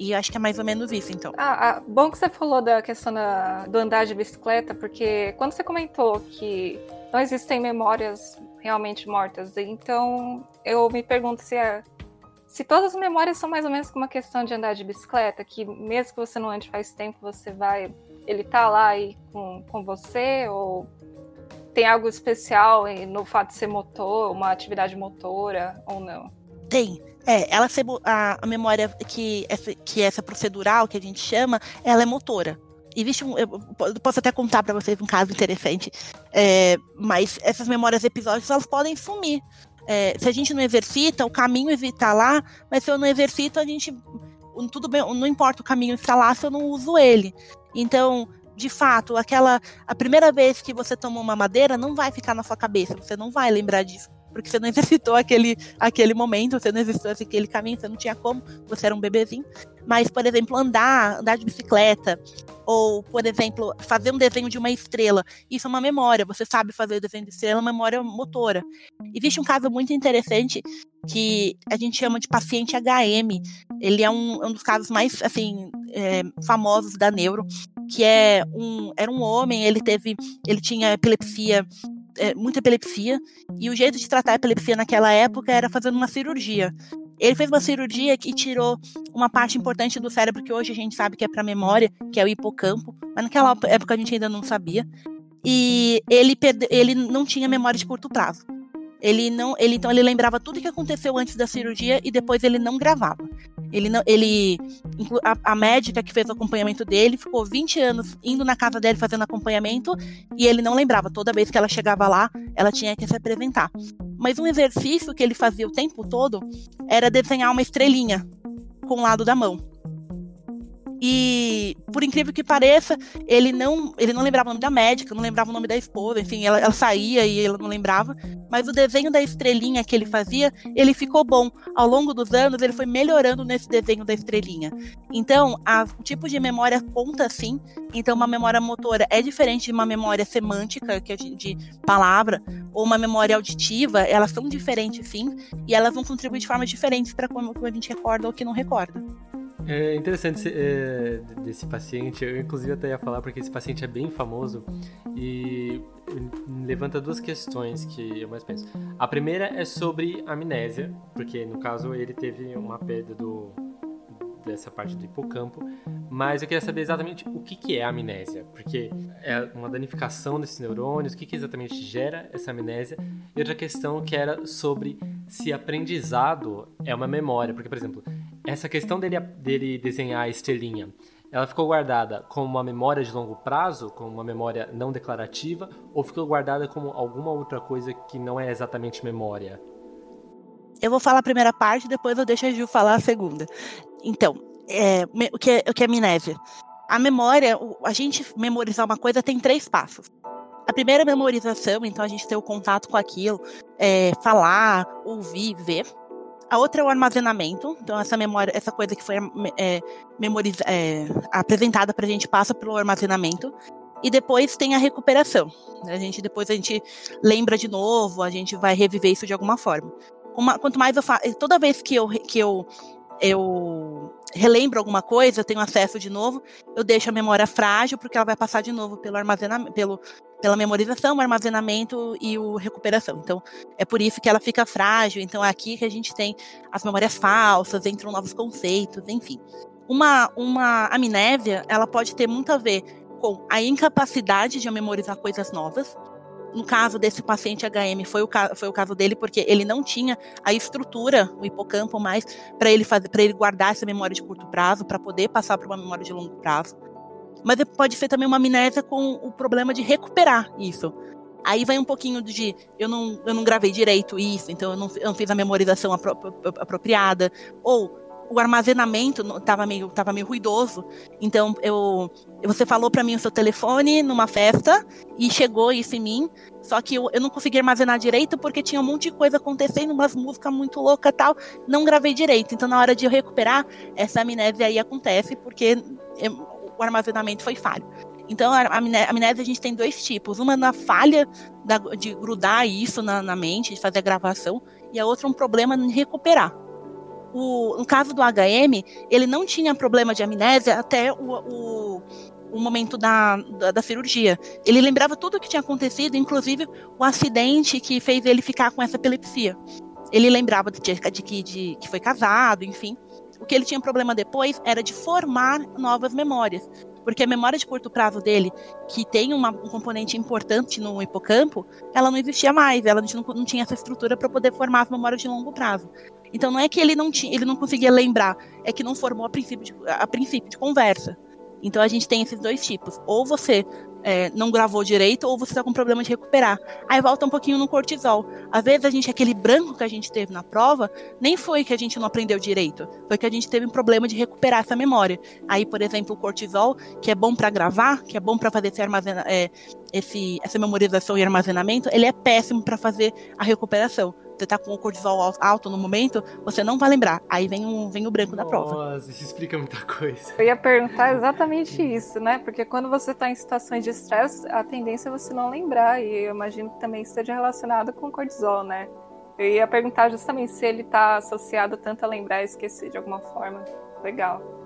E acho que é mais ou menos isso, então. Ah, ah, bom que você falou da questão da, do andar de bicicleta, porque quando você comentou que não existem memórias realmente mortas, então eu me pergunto se é, se todas as memórias são mais ou menos como uma questão de andar de bicicleta, que mesmo que você não ande faz tempo, você vai. Ele tá lá aí com, com você, ou tem algo especial no fato de ser motor, uma atividade motora, ou não? Tem. É, ela a, memória que essa, que essa procedural que a gente chama, ela é motora. Existe um, eu posso até contar para vocês um caso interessante, é, mas essas memórias episódicas elas podem sumir. É, se a gente não exercita, o caminho está lá, mas se eu não exercito, a gente tudo bem, não importa o caminho estar lá se eu não uso ele. Então, de fato, aquela a primeira vez que você tomou uma madeira não vai ficar na sua cabeça, você não vai lembrar disso porque você não exercitou aquele, aquele momento, você não exercitou aquele caminho, você não tinha como, você era um bebezinho. Mas, por exemplo, andar, andar de bicicleta, ou, por exemplo, fazer um desenho de uma estrela, isso é uma memória, você sabe fazer o desenho de estrela, é memória motora. Existe um caso muito interessante que a gente chama de paciente HM, ele é um, um dos casos mais, assim, é, famosos da neuro, que é um, era um homem, ele teve, ele tinha epilepsia é, muita epilepsia, e o jeito de tratar a epilepsia naquela época era fazendo uma cirurgia. Ele fez uma cirurgia que tirou uma parte importante do cérebro que hoje a gente sabe que é para memória, que é o hipocampo, mas naquela época a gente ainda não sabia. E ele, ele não tinha memória de curto prazo. Ele não, ele então ele lembrava tudo que aconteceu antes da cirurgia e depois ele não gravava. Ele não, ele a, a, médica que fez o acompanhamento dele ficou 20 anos indo na casa dele fazendo acompanhamento e ele não lembrava. Toda vez que ela chegava lá, ela tinha que se apresentar. Mas um exercício que ele fazia o tempo todo era desenhar uma estrelinha com o lado da mão. E, por incrível que pareça, ele não, ele não lembrava o nome da médica, não lembrava o nome da esposa, enfim, ela, ela saía e ele não lembrava. Mas o desenho da estrelinha que ele fazia, ele ficou bom. Ao longo dos anos, ele foi melhorando nesse desenho da estrelinha. Então, a, o tipo de memória conta sim. Então, uma memória motora é diferente de uma memória semântica, que é de, de palavra, ou uma memória auditiva. Elas são diferentes sim, e elas vão contribuir de formas diferentes para como a gente recorda ou que não recorda. É interessante é, desse paciente, eu inclusive até ia falar porque esse paciente é bem famoso e levanta duas questões que eu mais penso. A primeira é sobre amnésia, porque no caso ele teve uma perda do, dessa parte do hipocampo, mas eu queria saber exatamente o que, que é amnésia, porque é uma danificação desses neurônios, o que, que exatamente gera essa amnésia, e outra questão que era sobre se aprendizado é uma memória, porque, por exemplo, essa questão dele, dele desenhar a estrelinha, ela ficou guardada como uma memória de longo prazo, como uma memória não declarativa, ou ficou guardada como alguma outra coisa que não é exatamente memória? Eu vou falar a primeira parte, depois eu deixo a Ju falar a segunda. Então, é, o, que é, o que é amnésia? A memória, a gente memorizar uma coisa tem três passos. A primeira é memorização, então a gente tem o contato com aquilo, é, falar, ouvir, ver. A outra é o armazenamento, então essa memória, essa coisa que foi é, memoriza, é, apresentada para a gente passa pelo armazenamento. E depois tem a recuperação. A gente depois a gente lembra de novo, a gente vai reviver isso de alguma forma. Uma, quanto mais eu faço, toda vez que eu, que eu eu relembro alguma coisa, eu tenho acesso de novo, eu deixo a memória frágil, porque ela vai passar de novo pelo armazenamento, pelo, pela memorização, armazenamento e o recuperação. Então, é por isso que ela fica frágil. Então, é aqui que a gente tem as memórias falsas, entram novos conceitos, enfim. Uma, uma amnésia, ela pode ter muito a ver com a incapacidade de memorizar coisas novas. No caso desse paciente HM, foi o, foi o caso dele, porque ele não tinha a estrutura, o hipocampo mais, para ele fazer, ele guardar essa memória de curto prazo, para poder passar para uma memória de longo prazo. Mas pode ser também uma amnésia com o problema de recuperar isso. Aí vai um pouquinho de eu não, eu não gravei direito isso, então eu não, eu não fiz a memorização apro apropriada. Ou o armazenamento estava meio, tava meio ruidoso. Então, eu, você falou para mim o seu telefone numa festa e chegou isso em mim. Só que eu, eu não consegui armazenar direito porque tinha um monte de coisa acontecendo, umas músicas muito loucas tal. Não gravei direito. Então, na hora de eu recuperar, essa amnésia aí acontece porque eu, o armazenamento foi falho. Então, a amnésia a gente tem dois tipos. Uma na falha da, de grudar isso na, na mente, de fazer a gravação, e a outra um problema em recuperar o, no caso do HM, ele não tinha problema de amnésia até o, o, o momento da, da, da, cirurgia. Ele lembrava tudo o que tinha acontecido, inclusive o acidente que fez ele ficar com essa epilepsia. Ele lembrava de, de, de, de que foi casado, enfim. O que ele tinha problema depois era de formar novas memórias. Porque a memória de curto prazo dele, que tem uma, um componente importante no hipocampo, ela não existia mais, ela não, não tinha essa estrutura para poder formar as memórias de longo prazo. Então não é que ele não tinha, ele não conseguia lembrar, é que não formou a princípio de, a princípio de conversa. Então a gente tem esses dois tipos. Ou você é, não gravou direito, ou você está com problema de recuperar. Aí volta um pouquinho no cortisol. Às vezes a gente, aquele branco que a gente teve na prova, nem foi que a gente não aprendeu direito, foi que a gente teve um problema de recuperar essa memória. Aí, por exemplo, o cortisol, que é bom para gravar, que é bom para fazer esse armazena, é, esse, essa memorização e armazenamento, ele é péssimo para fazer a recuperação você tá com o cortisol alto no momento, você não vai lembrar. Aí vem, um, vem o branco Nossa, da prova. Nossa, isso explica muita coisa. Eu ia perguntar exatamente isso, né? Porque quando você tá em situações de estresse, a tendência é você não lembrar. E eu imagino que também esteja relacionado com o cortisol, né? Eu ia perguntar justamente se ele tá associado tanto a lembrar e esquecer de alguma forma. Legal.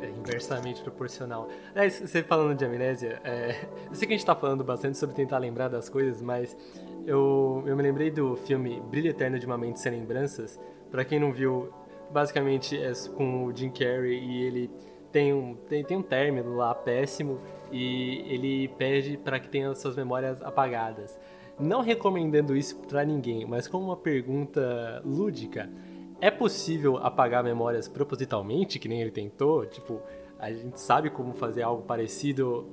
É inversamente proporcional. É, você falando de amnésia, é, eu sei que a gente tá falando bastante sobre tentar lembrar das coisas, mas eu, eu me lembrei do filme Brilho Eterno de uma Mente Sem Lembranças. Para quem não viu, basicamente é com o Jim Carrey e ele tem um, tem, tem um término lá péssimo e ele pede para que tenha suas memórias apagadas. Não recomendando isso para ninguém, mas como uma pergunta lúdica, é possível apagar memórias propositalmente, que nem ele tentou? Tipo, a gente sabe como fazer algo parecido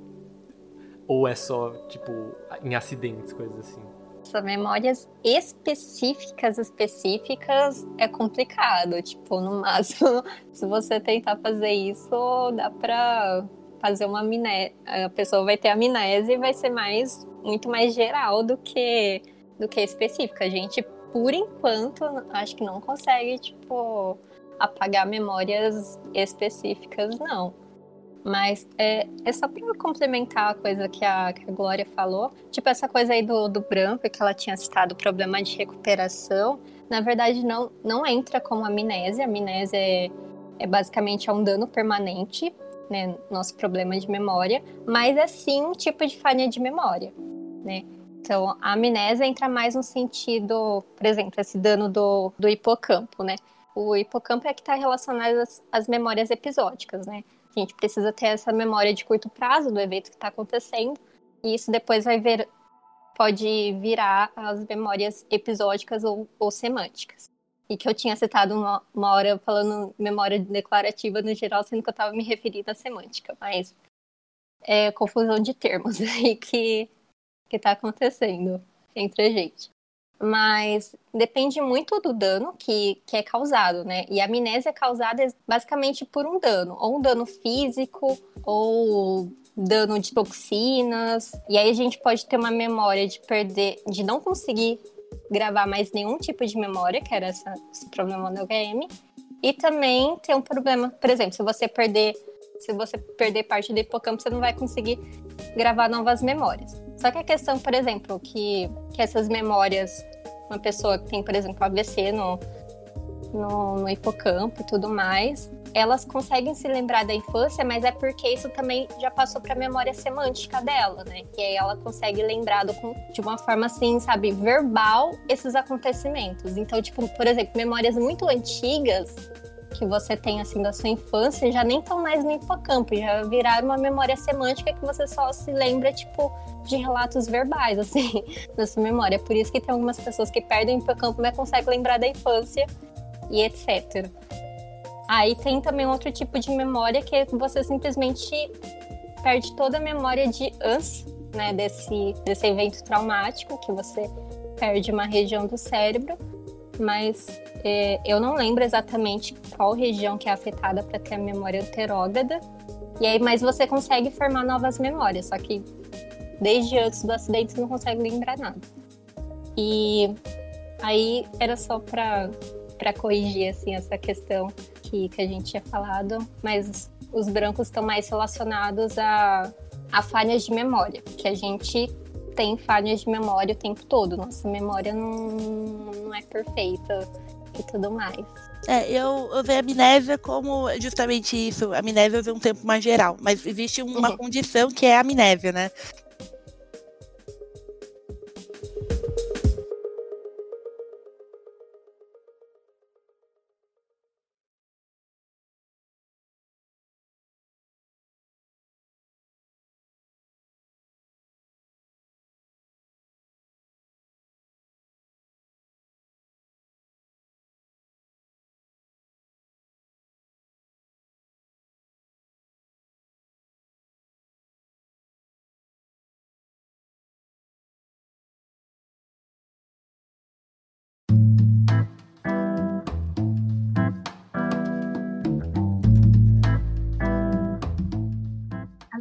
ou é só, tipo, em acidentes, coisas assim? Memórias específicas, específicas é complicado. Tipo, no máximo, [laughs] se você tentar fazer isso, dá pra fazer uma amnésia. A pessoa vai ter amnésia e vai ser mais, muito mais geral do que, do que específica. A gente, por enquanto, acho que não consegue, tipo, apagar memórias específicas, não. Mas é, é só para complementar a coisa que a, que a Glória falou. Tipo, essa coisa aí do, do branco, que ela tinha citado, problema de recuperação. Na verdade, não, não entra como amnésia. A amnésia é, é basicamente é um dano permanente, né? Nosso problema de memória. Mas é sim um tipo de falha de memória, né? Então, a amnésia entra mais no sentido, por exemplo, esse dano do, do hipocampo, né? O hipocampo é que está relacionado às, às memórias episódicas, né? A gente precisa ter essa memória de curto prazo do evento que está acontecendo, e isso depois vai ver, pode virar as memórias episódicas ou, ou semânticas. E que eu tinha citado uma, uma, hora falando memória declarativa no geral, sendo que eu estava me referindo à semântica, mas é confusão de termos [laughs] aí que, que tá acontecendo entre a gente. Mas depende muito do dano que, que é causado, né? E a amnésia é causada basicamente por um dano, ou um dano físico, ou dano de toxinas. E aí a gente pode ter uma memória de perder, de não conseguir gravar mais nenhum tipo de memória, que era essa, esse problema no game. E também tem um problema, por exemplo, se você perder, se você perder parte do hipocampo, você não vai conseguir gravar novas memórias. Só que a questão, por exemplo, que, que essas memórias, uma pessoa que tem, por exemplo, AVC no, no, no hipocampo e tudo mais, elas conseguem se lembrar da infância, mas é porque isso também já passou para a memória semântica dela, né? E aí ela consegue lembrar do, de uma forma assim, sabe, verbal esses acontecimentos. Então, tipo, por exemplo, memórias muito antigas que você tem assim da sua infância já nem estão mais no hipocampo, já viraram uma memória semântica que você só se lembra tipo de relatos verbais assim [laughs] da sua memória. Por isso que tem algumas pessoas que perdem o hipocampo, mas conseguem lembrar da infância e etc. Aí tem também outro tipo de memória que você simplesmente perde toda a memória de antes, né, desse, desse evento traumático, que você perde uma região do cérebro, mas é, eu não lembro exatamente qual região que é afetada para ter a memória anterógrada. E aí, mas você consegue formar novas memórias, só que desde antes do acidente você não consegue lembrar nada. E aí era só para para corrigir assim essa questão que, que a gente tinha falado, mas os brancos estão mais relacionados a, a falhas de memória, que a gente tem falhas de memória o tempo todo. Nossa memória não, não é perfeita e tudo mais. É, eu, eu vejo a amnésia como justamente isso. A amnésia é um tempo mais geral, mas existe uma uhum. condição que é a amnésia, né?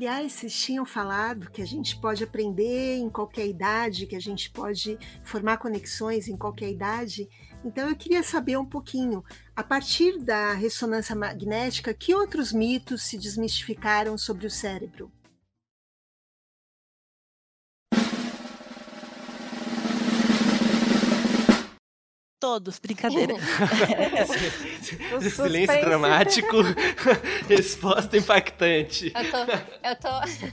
Aliás, vocês tinham falado que a gente pode aprender em qualquer idade, que a gente pode formar conexões em qualquer idade. Então, eu queria saber um pouquinho, a partir da ressonância magnética, que outros mitos se desmistificaram sobre o cérebro? Todos, brincadeira. [laughs] Silêncio dramático, [laughs] resposta impactante. Eu tô, eu tô,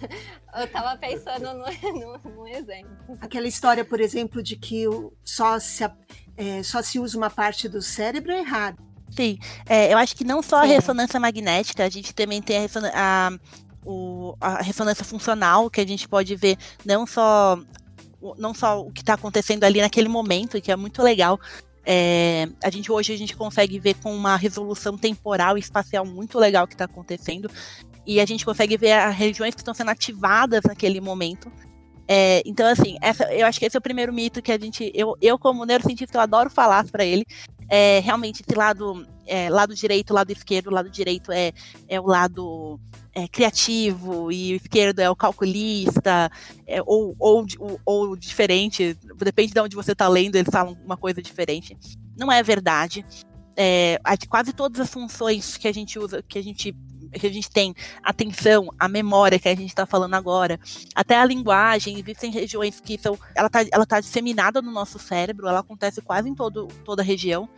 [laughs] eu tava pensando no, no, no exemplo. Aquela história, por exemplo, de que só se, é, só se usa uma parte do cérebro é errado. Sim, é, eu acho que não só a ressonância magnética, a gente também tem a, ressonância, a, o, a ressonância funcional, que a gente pode ver não só não só o que está acontecendo ali naquele momento, que é muito legal, é, a gente hoje a gente consegue ver com uma resolução temporal e espacial muito legal que está acontecendo e a gente consegue ver as regiões que estão sendo ativadas naquele momento. É, então, assim, essa, eu acho que esse é o primeiro mito que a gente, eu, eu como neurocientista, eu adoro falar para ele. É, realmente, esse lado, é, lado direito, lado esquerdo, lado direito é, é o lado é, criativo e o esquerdo é o calculista, é, ou, ou, ou, diferente, depende de onde você está lendo, eles falam uma coisa diferente. Não é verdade. É, quase todas as funções que a gente usa, que a gente que a gente tem atenção, a memória que a gente está falando agora, até a linguagem, existem regiões que são, ela está ela tá disseminada no nosso cérebro, ela acontece quase em todo, toda a região.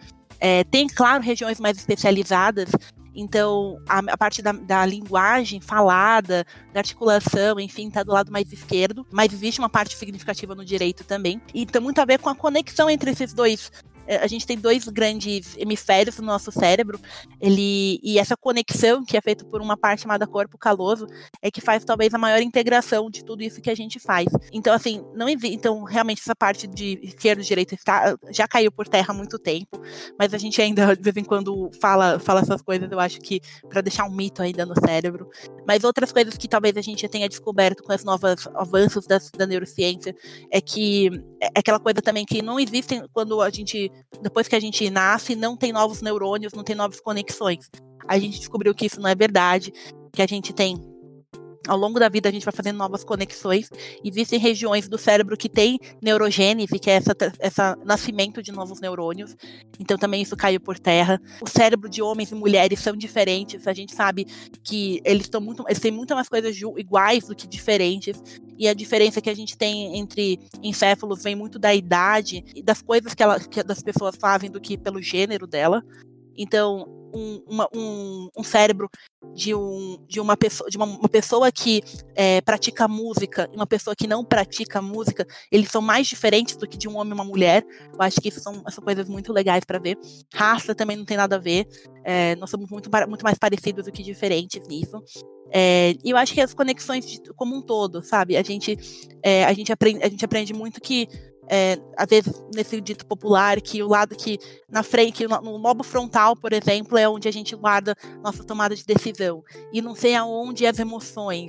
É, tem, claro, regiões mais especializadas então, a, a parte da, da, linguagem falada, da articulação, enfim, está do lado mais esquerdo, mas existe uma parte significativa no direito também. E tem muito a ver com a conexão entre esses dois a gente tem dois grandes hemisférios no nosso cérebro, ele e essa conexão que é feita por uma parte chamada corpo caloso é que faz talvez a maior integração de tudo isso que a gente faz. Então assim, não então realmente essa parte de esquerda direita está, já caiu por terra há muito tempo, mas a gente ainda de vez em quando fala fala essas coisas, eu acho que para deixar um mito ainda no cérebro. Mas outras coisas que talvez a gente tenha descoberto com os novos avanços da, da neurociência é que é aquela coisa também que não existem quando a gente, depois que a gente nasce, não tem novos neurônios, não tem novas conexões. A gente descobriu que isso não é verdade, que a gente tem ao longo da vida a gente vai fazendo novas conexões. Existem regiões do cérebro que tem neurogênese, que é essa, essa nascimento de novos neurônios. Então também isso caiu por terra. O cérebro de homens e mulheres são diferentes. A gente sabe que eles muito, eles têm muito mais coisas iguais do que diferentes. E a diferença que a gente tem entre encéfalos vem muito da idade e das coisas que, ela, que das pessoas fazem do que pelo gênero dela. Então, um, uma, um, um, cérebro de, um, de, uma, pessoa, de uma, uma pessoa que é, pratica música e uma pessoa que não pratica música, eles são mais diferentes do que de um homem e uma mulher. Eu acho que isso são, são coisas muito legais para ver. Raça também não tem nada a ver. É, nós somos muito, muito mais parecidos do que diferentes nisso. É, e eu acho que as conexões de, como um todo, sabe? A gente, é, a gente, aprende, a gente aprende muito que é, às vezes nesse dito popular, que o lado que na frente, que no lobo frontal, por exemplo, é onde a gente guarda nossa tomada de decisão. E não sei aonde as emoções.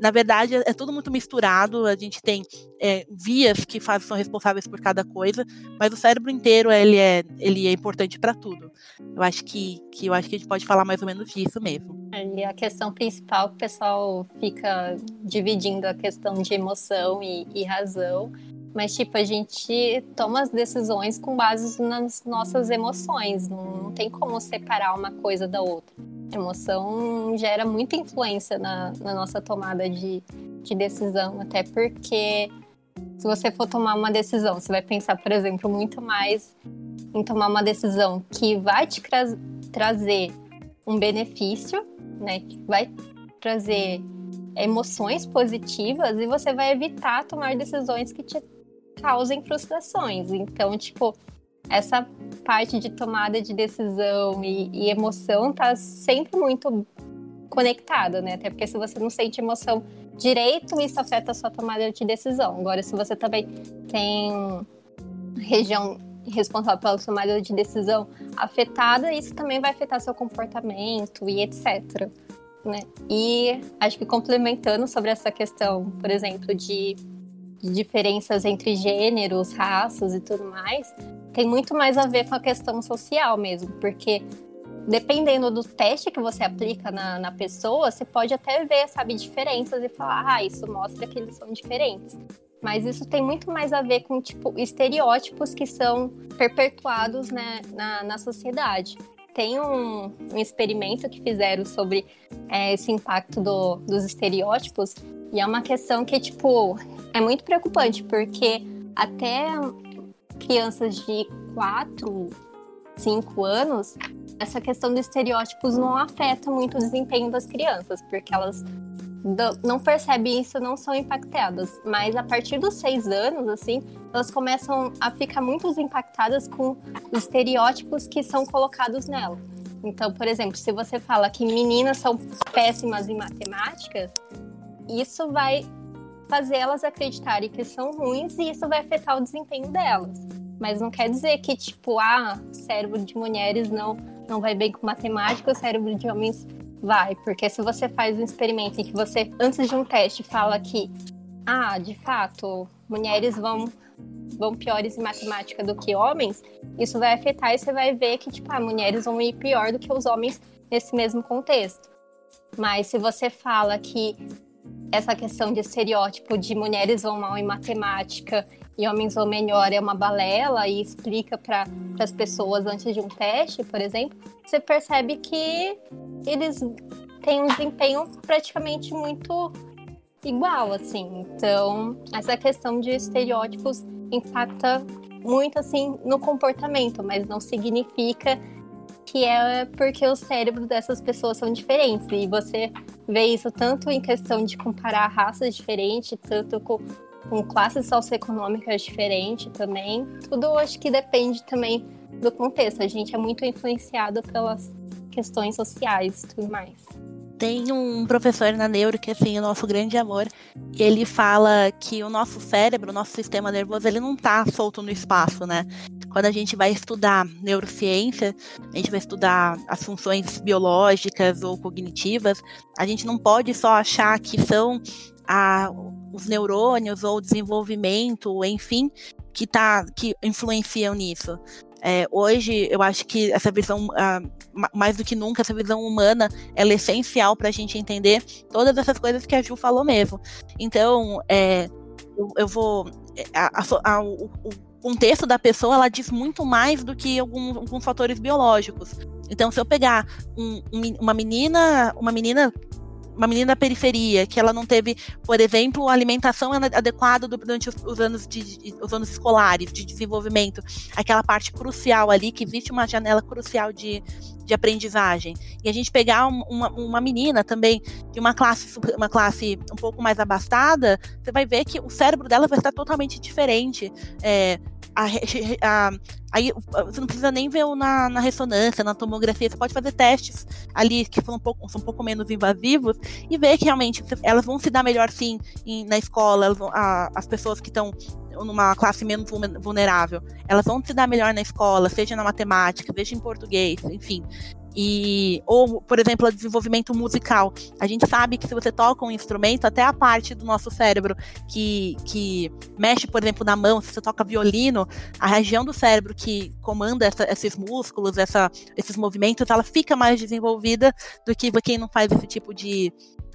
Na verdade, é tudo muito misturado, a gente tem é, vias que faz, são responsáveis por cada coisa, mas o cérebro inteiro ele é, ele é importante para tudo. Eu acho que, que eu acho que a gente pode falar mais ou menos disso mesmo. E a questão principal que o pessoal fica dividindo a questão de emoção e, e razão mas, tipo, a gente toma as decisões com base nas nossas emoções. Não, tem como separar uma coisa da outra. A emoção gera muita influência na, na nossa tomada de, de decisão, até porque se você for tomar uma decisão, você vai pensar, por exemplo, muito mais em tomar uma decisão que vai te tra trazer um benefício, né? Que vai trazer emoções positivas e você vai evitar tomar decisões que te causem frustrações. Então, tipo, essa parte de tomada de decisão e, e, emoção tá sempre muito conectada, né? Até porque se você não sente emoção direito, isso afeta a sua tomada de decisão. Agora, se você também tem região responsável pela tomada de decisão afetada, isso também vai afetar seu comportamento e etc. Né? E acho que complementando sobre essa questão, por exemplo, de de diferenças entre gêneros, raças e tudo mais, tem muito mais a ver com a questão social mesmo, porque dependendo do teste que você aplica na, na pessoa, você pode até ver, sabe, diferenças e falar, ah, isso mostra que eles são diferentes. Mas isso tem muito mais a ver com, tipo, estereótipos que são perpetuados né, na, na sociedade. Tem um, um experimento que fizeram sobre é, esse impacto do, dos estereótipos, e é uma questão que, tipo, é muito preocupante, porque até crianças de 4, 5 anos, essa questão dos estereótipos não afeta muito o desempenho das crianças, porque elas não percebem isso, não são impactadas. Mas a partir dos seis anos, assim, elas começam a ficar muito impactadas com os estereótipos que são colocados nela. Então, por exemplo, se você fala que meninas são péssimas em matemáticas, isso vai fazer elas acreditarem que são ruins e isso vai afetar o desempenho delas. Mas não quer dizer que, tipo, ah, cérebro de mulheres não, não vai bem com matemática, o cérebro de homens vai. Porque se você faz um experimento em que você, antes de um teste, fala que, ah, de fato, mulheres vão, vão piores em matemática do que homens, isso vai afetar e você vai ver que, tipo, ah, mulheres vão ir pior do que os homens nesse mesmo contexto. Mas se você fala que essa questão de estereótipo de mulheres vão mal em matemática e homens vão melhor é uma balela e explica para as pessoas antes de um teste, por exemplo, você percebe que eles têm um desempenho praticamente muito igual, assim. Então, essa questão de estereótipos impacta muito, assim, no comportamento, mas não significa que é porque o cérebro dessas pessoas são diferentes. E você vê isso tanto em questão de comparar raças diferentes, tanto com, com classes socioeconômicas diferentes também. Tudo acho que depende também do contexto. A gente é muito influenciado pelas questões sociais e tudo mais. Tem um professor na neuro que assim, é o nosso grande amor, e ele fala que o nosso cérebro, o nosso sistema nervoso, ele não tá solto no espaço, né? quando a gente vai estudar neurociência, a gente vai estudar as funções biológicas ou cognitivas, a gente não pode só achar que são a, os neurônios ou o desenvolvimento, enfim, que, tá, que influenciam nisso. É, hoje, eu acho que essa visão, uh, mais do que nunca, essa visão humana, ela é essencial para a gente entender todas essas coisas que a Ju falou mesmo. Então, é, eu, eu, vou. É, a, a, a, o, contexto da pessoa, ela diz muito mais do que alguns, fatores biológicos. Então, se eu pegar um, uma menina, uma menina uma menina da periferia, que ela não teve, por exemplo, alimentação adequada durante os, os anos, de, os anos escolares, de desenvolvimento, aquela parte crucial ali, que existe uma janela crucial de, de aprendizagem. E a gente pegar uma, uma menina também de uma classe, uma classe um pouco mais abastada, você vai ver que o cérebro dela vai estar totalmente diferente. É, a, a, aí você não precisa nem ver na, na, ressonância, na tomografia, você pode fazer testes ali que são um pouco, são um pouco menos invasivos e ver que realmente elas vão se dar melhor sim em, na escola, vão, a, as pessoas que estão numa classe menos vulnerável, elas vão se dar melhor na escola, seja na matemática, seja em português, enfim. E, ou, por exemplo, o desenvolvimento musical. A gente sabe que se você toca um instrumento, até a parte do nosso cérebro que, que mexe, por exemplo, na mão, se você toca violino, a região do cérebro que comanda essa, esses músculos, essa, esses movimentos, ela fica mais desenvolvida do que quem não faz esse tipo de,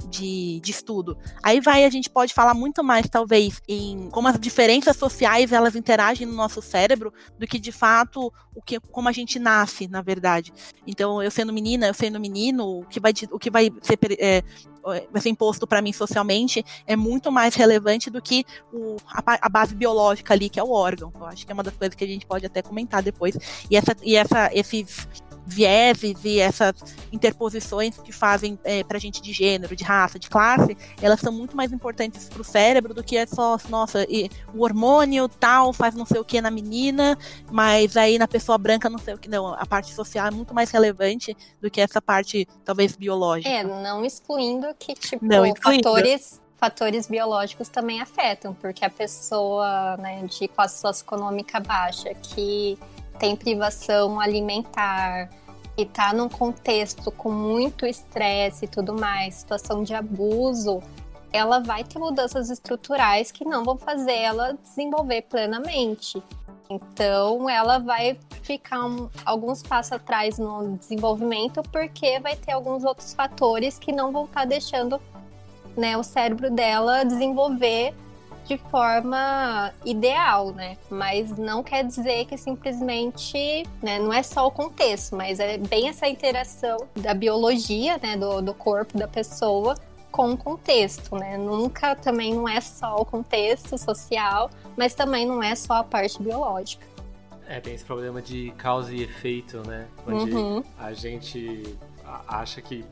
de, de estudo. Aí vai, a gente pode falar muito mais, talvez, em como as diferenças sociais elas interagem no nosso cérebro do que de fato o que, como a gente nasce, na verdade. Então, eu sendo menina, eu sendo menino, o que vai, o que vai ser, é, vai ser imposto para mim socialmente é muito mais relevante do que o, a, a, base biológica ali, que é o órgão. Eu acho que é uma das coisas que a gente pode até comentar depois. E, essa, e essa, esses vieses e essas interposições que fazem é, pra gente de gênero, de raça, de classe, elas são muito mais importantes pro cérebro do que é só, nossa, e, o hormônio tal faz não sei o que na menina, mas aí na pessoa branca não sei o que. Não, a parte social é muito mais relevante do que essa parte, talvez, biológica. É, não excluindo que, tipo, não, excluindo. fatores fatores biológicos também afetam, porque a pessoa né, de classe socioeconômica baixa que tem privação alimentar e tá num contexto com muito estresse e tudo mais, situação de abuso, ela vai ter mudanças estruturais que não vão fazer ela desenvolver plenamente. Então, ela vai ficar um, alguns passos atrás no desenvolvimento, porque vai ter alguns outros fatores que não vão estar tá deixando né, o cérebro dela desenvolver de forma ideal, né? Mas não quer dizer que simplesmente, né, não é só o contexto, mas é bem essa interação da biologia, né, do, do corpo da pessoa com o contexto, né? Nunca também não é só o contexto social, mas também não é só a parte biológica. É, tem esse problema de causa e efeito, né? Onde uhum. a gente acha que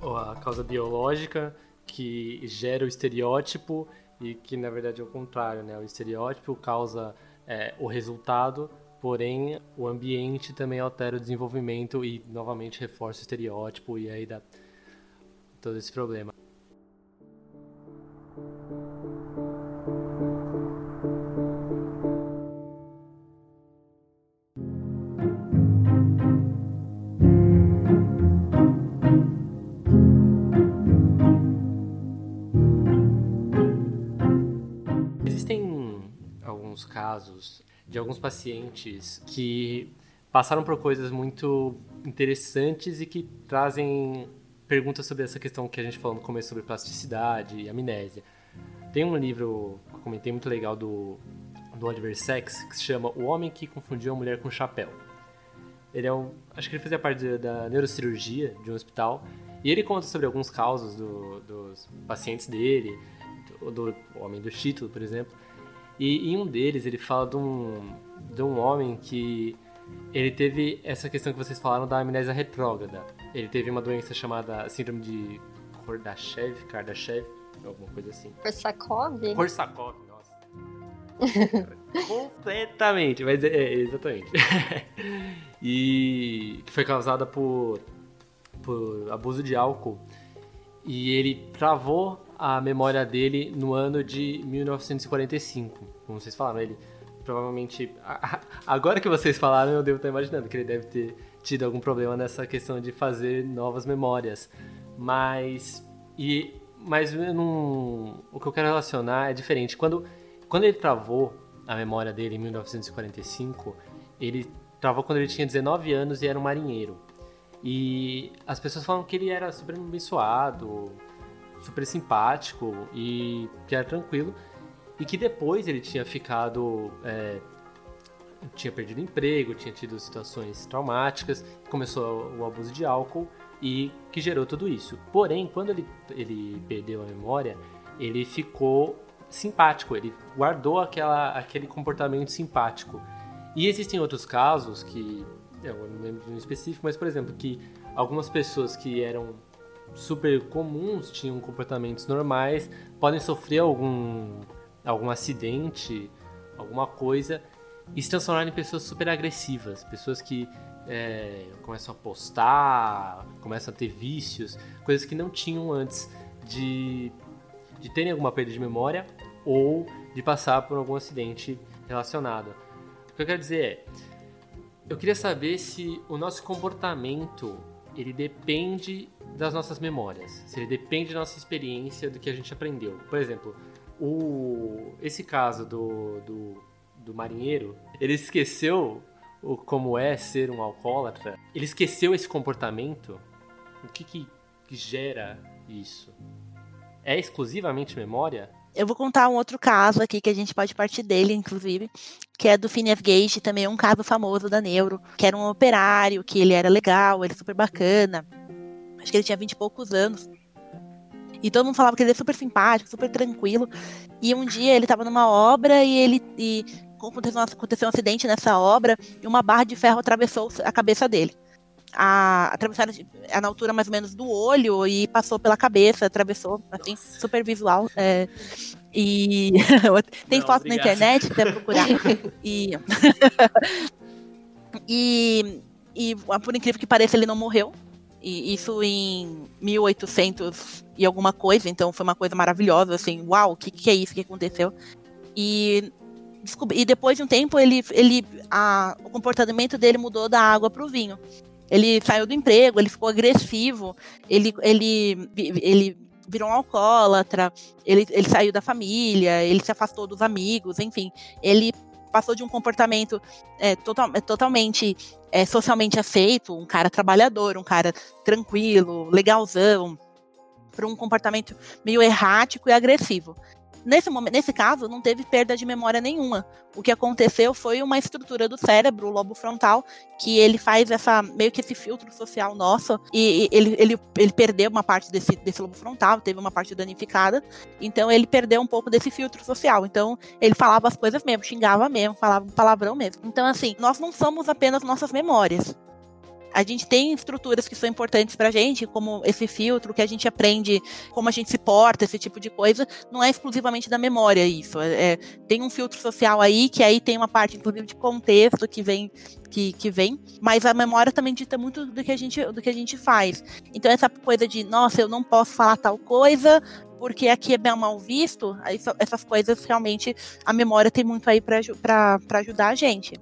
a causa biológica que gera o estereótipo e que na verdade é o contrário, né? O estereótipo causa é, o resultado, porém o ambiente também altera o desenvolvimento e novamente reforça o estereótipo e aí dá todo esse problema. Casos de alguns pacientes que passaram por coisas muito interessantes e que trazem perguntas sobre essa questão que a gente falou no começo sobre plasticidade e amnésia. Tem um livro que eu comentei muito legal do, do Oliver Sacks que se chama O Homem que Confundiu a Mulher com Chapéu. Ele é um. Acho que ele fazia parte da neurocirurgia de um hospital. E ele conta sobre alguns casos do, dos pacientes dele, do, do Homem do Título, por exemplo, e em um deles ele fala de um, de um homem que ele teve essa questão que vocês falaram da amnésia retrógrada. Ele teve uma doença chamada síndrome de Kordashev, Kardashev, alguma coisa assim. Korsakov? Korsakov, nossa. [laughs] Completamente, mas é, é exatamente. [laughs] e que foi causada por, por abuso de álcool. E ele travou a memória dele no ano de 1945. Como vocês falaram, ele provavelmente. Agora que vocês falaram, eu devo estar imaginando que ele deve ter tido algum problema nessa questão de fazer novas memórias. Mas. E, mas não, o que eu quero relacionar é diferente. Quando, quando ele travou a memória dele em 1945, ele travou quando ele tinha 19 anos e era um marinheiro. E as pessoas falam que ele era super abençoado, super simpático e que era tranquilo. E que depois ele tinha ficado. É, tinha perdido emprego, tinha tido situações traumáticas, começou o abuso de álcool e que gerou tudo isso. Porém, quando ele, ele perdeu a memória, ele ficou simpático, ele guardou aquela, aquele comportamento simpático. E existem outros casos que, eu não lembro de um específico, mas por exemplo, que algumas pessoas que eram super comuns, tinham comportamentos normais, podem sofrer algum, algum acidente, alguma coisa, e se transformarem em pessoas super agressivas, pessoas que é, começam a postar, começam a ter vícios, coisas que não tinham antes de, de terem alguma perda de memória ou de passar por algum acidente relacionado. O que eu quero dizer é, eu queria saber se o nosso comportamento ele depende das nossas memórias, se ele depende da nossa experiência, do que a gente aprendeu. Por exemplo, o, esse caso do, do, do marinheiro, ele esqueceu o, como é ser um alcoólatra, ele esqueceu esse comportamento. O que, que, gera isso? É exclusivamente memória? Eu vou contar um outro caso aqui que a gente pode partir dele, inclusive, que é do Phineas Gage, também é um caso famoso da Neuro, que era um operário, que ele era legal, ele super bacana. Acho que ele tinha vinte e poucos anos. E todo mundo falava que ele era super simpático, super tranquilo. E um dia ele estava numa obra e ele e aconteceu, aconteceu um acidente nessa obra e uma barra de ferro atravessou a cabeça dele a, atravessaram na altura mais ou menos do olho e passou pela cabeça, atravessou, assim, super visual. É, e [laughs] tem Não, foto obrigado. na internet, pra [laughs] procurar. e, [laughs] e, e, por incrível que pareça, ele não morreu. E isso em 1800 e alguma coisa, então foi uma coisa maravilhosa, assim, uau, o que, que é isso que aconteceu? E e depois de um tempo ele, ele a, o comportamento dele mudou da água para o vinho. Ele saiu do emprego, ele ficou agressivo, ele, ele, ele virou um alcoólatra, ele, ele saiu da família, ele se afastou dos amigos, enfim. Ele passou de um comportamento é, total, é, totalmente é, socialmente aceito, um cara trabalhador, um cara tranquilo, legalzão, para um comportamento meio errático e agressivo. Nesse, momento, nesse caso, não teve perda de memória nenhuma. O que aconteceu foi uma estrutura do cérebro, o lobo frontal, que ele faz essa meio que esse filtro social nosso, e, ele, ele, ele perdeu uma parte desse, desse lobo frontal, teve uma parte danificada, então ele perdeu um pouco desse filtro social. Então ele falava as coisas mesmo, xingava mesmo, falava palavrão mesmo. Então, assim, nós não somos apenas nossas memórias a gente tem estruturas que são importantes pra gente, como esse filtro, que a gente aprende como a gente se porta, esse tipo de coisa, não é exclusivamente da memória isso. É, é tem um filtro social aí, que aí tem uma parte, inclusive, de contexto que vem, que, que vem, mas a memória também dita muito do que, a gente, do que a gente faz. Então, essa coisa de, nossa, eu não posso falar tal coisa, porque aqui é bem mal visto, essas coisas realmente a memória tem muito aí para ajudar a gente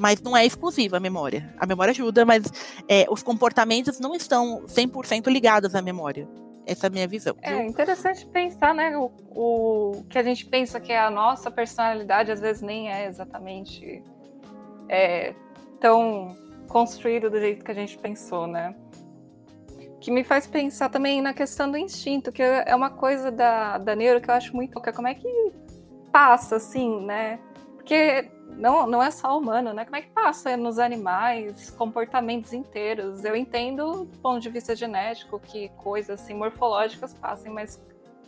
mas não é exclusiva a memória. A memória ajuda, mas é, os comportamentos não estão 100% ligados à memória. Essa é a minha visão. É interessante pensar, né? O, o, que a gente pensa que é a nossa personalidade, às vezes nem é exatamente é, tão construído do jeito que a gente pensou, né? Que me faz pensar também na questão do instinto, que é uma coisa da, da neuro que eu acho muito louca. Como é que passa, assim, né? Porque não, não é só humano, né? Como é que passa nos animais comportamentos inteiros? Eu entendo do ponto de vista genético que coisas assim morfológicas passem, mas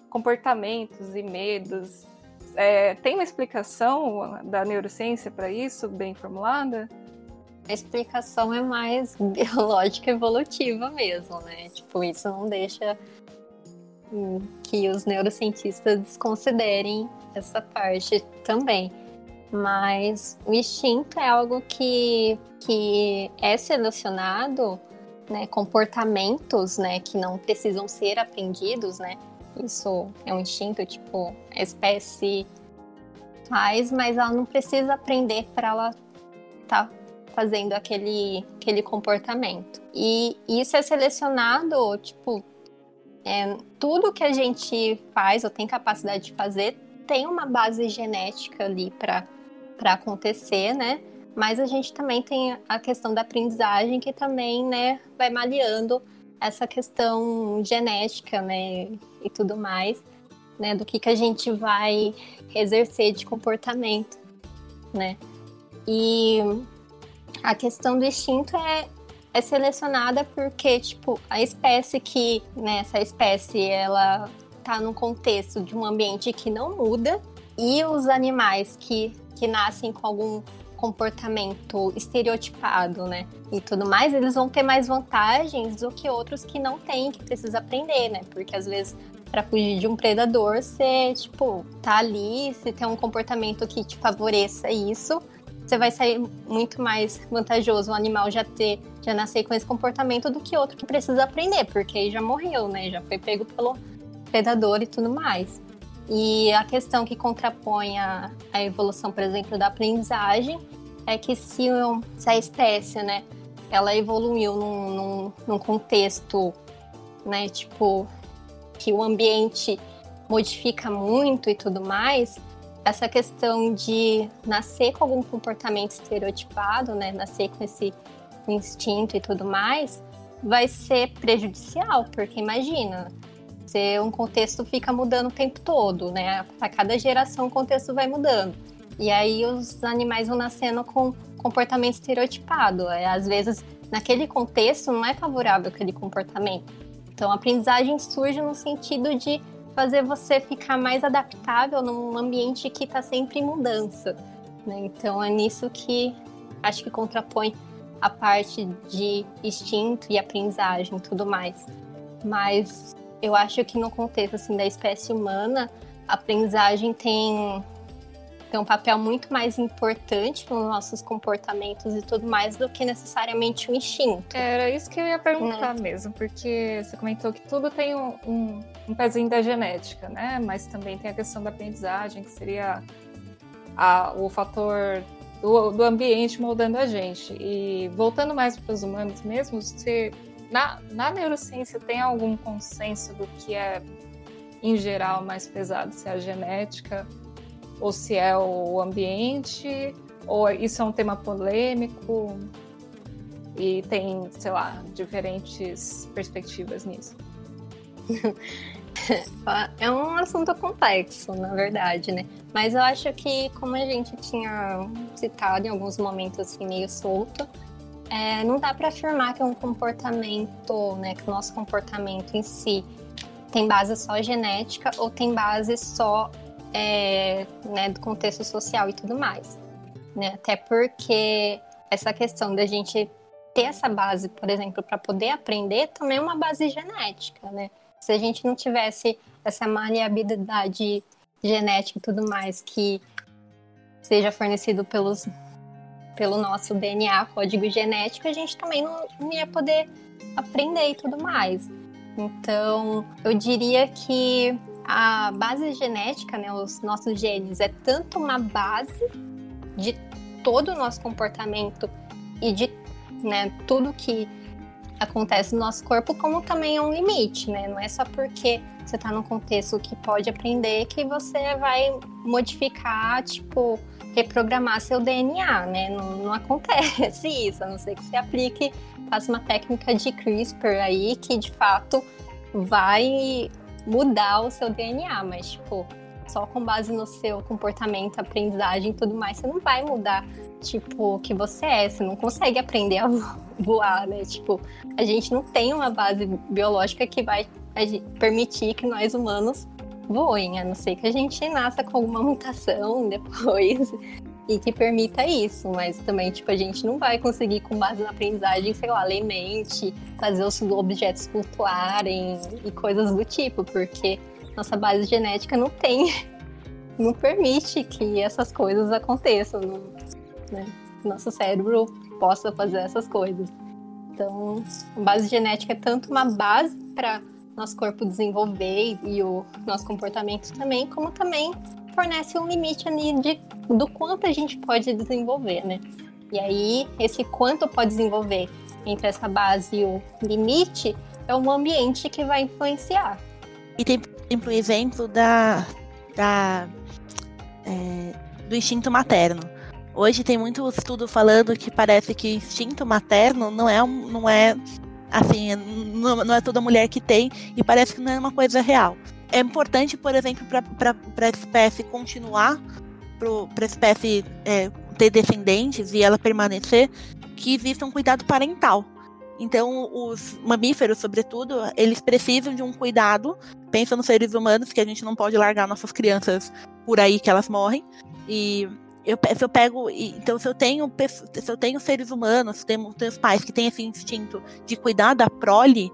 comportamentos e medos. É, tem uma explicação da neurociência para isso, bem formulada? A explicação é mais [laughs] biológica evolutiva mesmo, né? Tipo, isso não deixa que os neurocientistas desconsiderem essa parte também mas o instinto é algo que, que é selecionado, né, comportamentos, né, que não precisam ser aprendidos, né, isso é um instinto, tipo, a espécie faz, mas ela não precisa aprender para ela estar tá fazendo aquele, aquele comportamento. E isso é selecionado, tipo, é, tudo que a gente faz ou tem capacidade de fazer tem uma base genética ali para acontecer, né? Mas a gente também tem a questão da aprendizagem que também, né, vai maleando essa questão genética, né, e tudo mais, né, do que que a gente vai exercer de comportamento, né? E a questão do instinto é, é selecionada porque, tipo, a espécie que, né, essa espécie, ela tá num contexto de um ambiente que não muda e os animais que, que nascem com algum comportamento estereotipado, né? E tudo mais, eles vão ter mais vantagens do que outros que não têm, que precisa aprender, né? Porque às vezes para fugir de um predador, você, tipo, tá ali, se tem um comportamento que te favoreça isso, você vai sair muito mais vantajoso o animal já ter, já nascer com esse comportamento do que outro que precisa aprender, porque aí já morreu, né? Já foi pego pelo predador e tudo mais. E a questão que contrapõe a, a evolução, por exemplo, da aprendizagem é que se, se a espécie, né, ela evoluiu num, num, num contexto, né, tipo, que o ambiente modifica muito e tudo mais, essa questão de nascer com algum comportamento estereotipado, né, nascer com esse instinto e tudo mais, vai ser prejudicial, porque imagina, você, um contexto fica mudando o tempo todo, né? A cada geração o contexto vai mudando. E aí os animais vão nascendo com comportamento estereotipado. É, às vezes, naquele contexto, não é favorável aquele comportamento. Então, a aprendizagem surge no sentido de fazer você ficar mais adaptável num ambiente que está sempre em mudança. Né? Então, é nisso que acho que contrapõe a parte de instinto e aprendizagem e tudo mais. Mas eu acho que no contexto assim, da espécie humana, a aprendizagem tem, tem um papel muito mais importante nos nossos comportamentos e tudo mais do que necessariamente o instinto. Era isso que eu ia perguntar né? mesmo, porque você comentou que tudo tem um, um, um pezinho da genética, né? Mas também tem a questão da aprendizagem, que seria a, o fator do, do ambiente moldando a gente. E voltando mais para os humanos mesmo, você na, na neurociência tem algum consenso do que é, em geral, mais pesado? Se é a genética ou se é o ambiente? Ou isso é um tema polêmico? E tem, sei lá, diferentes perspectivas nisso? [laughs] é um assunto complexo, na verdade, né? Mas eu acho que, como a gente tinha citado em alguns momentos assim, meio solto, é, não dá para afirmar que é um comportamento, né, que o nosso comportamento em si tem base só genética ou tem base só é, né, do contexto social e tudo mais. Né? Até porque essa questão da gente ter essa base, por exemplo, para poder aprender, também é uma base genética, né? Se a gente não tivesse essa maleabilidade genética e tudo mais que seja fornecido pelos pelo nosso DNA, código genético, a gente também não, não ia poder aprender e tudo mais. Então, eu diria que a base genética, né, os nossos genes, é tanto uma base de todo o nosso comportamento e de né, tudo que acontece no nosso corpo, como também é um limite, né? Não é só porque você está num contexto que pode aprender que você vai modificar, tipo, reprogramar seu DNA, né? Não, não [laughs] acontece isso, a não ser que você aplique, faça uma técnica de CRISPR aí que de fato vai mudar o seu DNA, mas tipo, só com base no seu comportamento, aprendizagem e tudo mais, você não vai mudar, tipo, o que você é, você não consegue aprender a [laughs] voar, né? Tipo, a gente não tem uma base biológica que vai permitir que nós humanos voem, a não ser que a gente nasça com alguma mutação [laughs] depois e que permita isso, mas também, tipo, a gente não vai conseguir, com base na aprendizagem, sei lá, ler mente, fazer os objetos flutuarem e coisas do tipo, porque nossa base genética não tem, [laughs] não permite que essas coisas aconteçam, né? Nosso cérebro possa fazer essas coisas. Então, a base genética é tanto uma base para nosso corpo desenvolver e o nosso comportamento também, como também fornece um limite ali de, do quanto a gente pode desenvolver, né? E aí, esse quanto pode desenvolver entre essa base e o limite é um ambiente que vai influenciar. E tem, exemplo, o exemplo da, da, é, do instinto materno. Hoje tem muito estudo falando que parece que instinto materno não é, não é assim, não, não é toda mulher que tem e parece que não é uma coisa real. É importante, por exemplo, para a espécie continuar, para a espécie é, ter descendentes e ela permanecer, que exista um cuidado parental. Então, os mamíferos, sobretudo, eles precisam de um cuidado. Pensa nos seres humanos, que a gente não pode largar nossas crianças por aí que elas morrem. E eu, se eu pego. Então, se eu tenho, se eu tenho seres humanos, se tenho, tenho pais que têm esse instinto de cuidar da prole,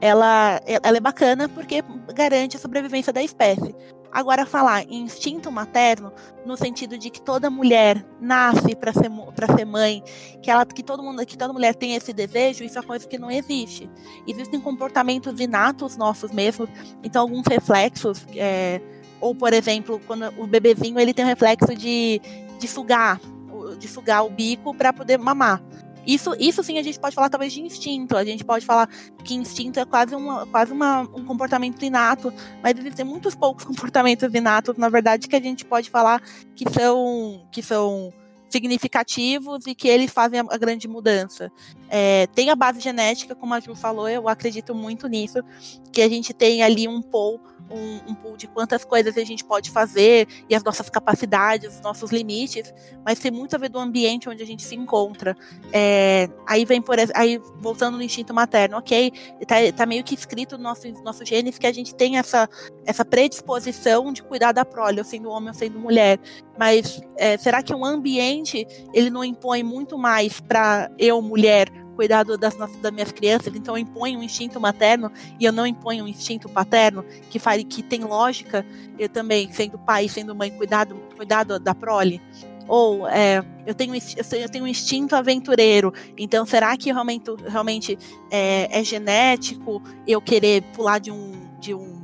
ela, ela é bacana porque garante a sobrevivência da espécie. Agora, falar em instinto materno, no sentido de que toda mulher nasce para ser, ser mãe, que, ela, que, todo mundo, que toda mulher tem esse desejo, isso é coisa que não existe. Existem comportamentos inatos nossos mesmos, então alguns reflexos, é, ou por exemplo, quando o bebezinho ele tem o reflexo de, de sugar, de sugar o bico para poder mamar. Isso, isso sim a gente pode falar talvez de instinto. A gente pode falar que instinto é quase, uma, quase uma, um comportamento inato, mas existem muitos poucos [laughs] comportamentos inatos, na verdade, que a gente pode falar que são, que são significativos e que eles fazem a, grande mudança. É, tem a base genética, como a Ju falou, eu acredito muito nisso, que a gente tem ali um pouco um, um pool de quantas coisas a gente pode fazer e as nossas capacidades, os nossos limites, mas tem muito a ver do ambiente onde a gente se encontra. É, aí vem por aí voltando no instinto materno, ok? Tá, tá meio que escrito no nosso, nosso genes que a gente tem essa, essa predisposição de cuidar da prole, ou sendo homem ou sendo mulher. Mas é, será que o ambiente ele não impõe muito mais para eu, mulher, cuidado das, das minhas crianças, então eu imponho um instinto materno e eu não imponho um instinto paterno, que, faz, que tem lógica, eu também, sendo pai, sendo mãe, cuidado, cuidado da prole. Ou é, eu, tenho, eu tenho um instinto aventureiro, então será que realmente, realmente é, é genético eu querer pular de um, de um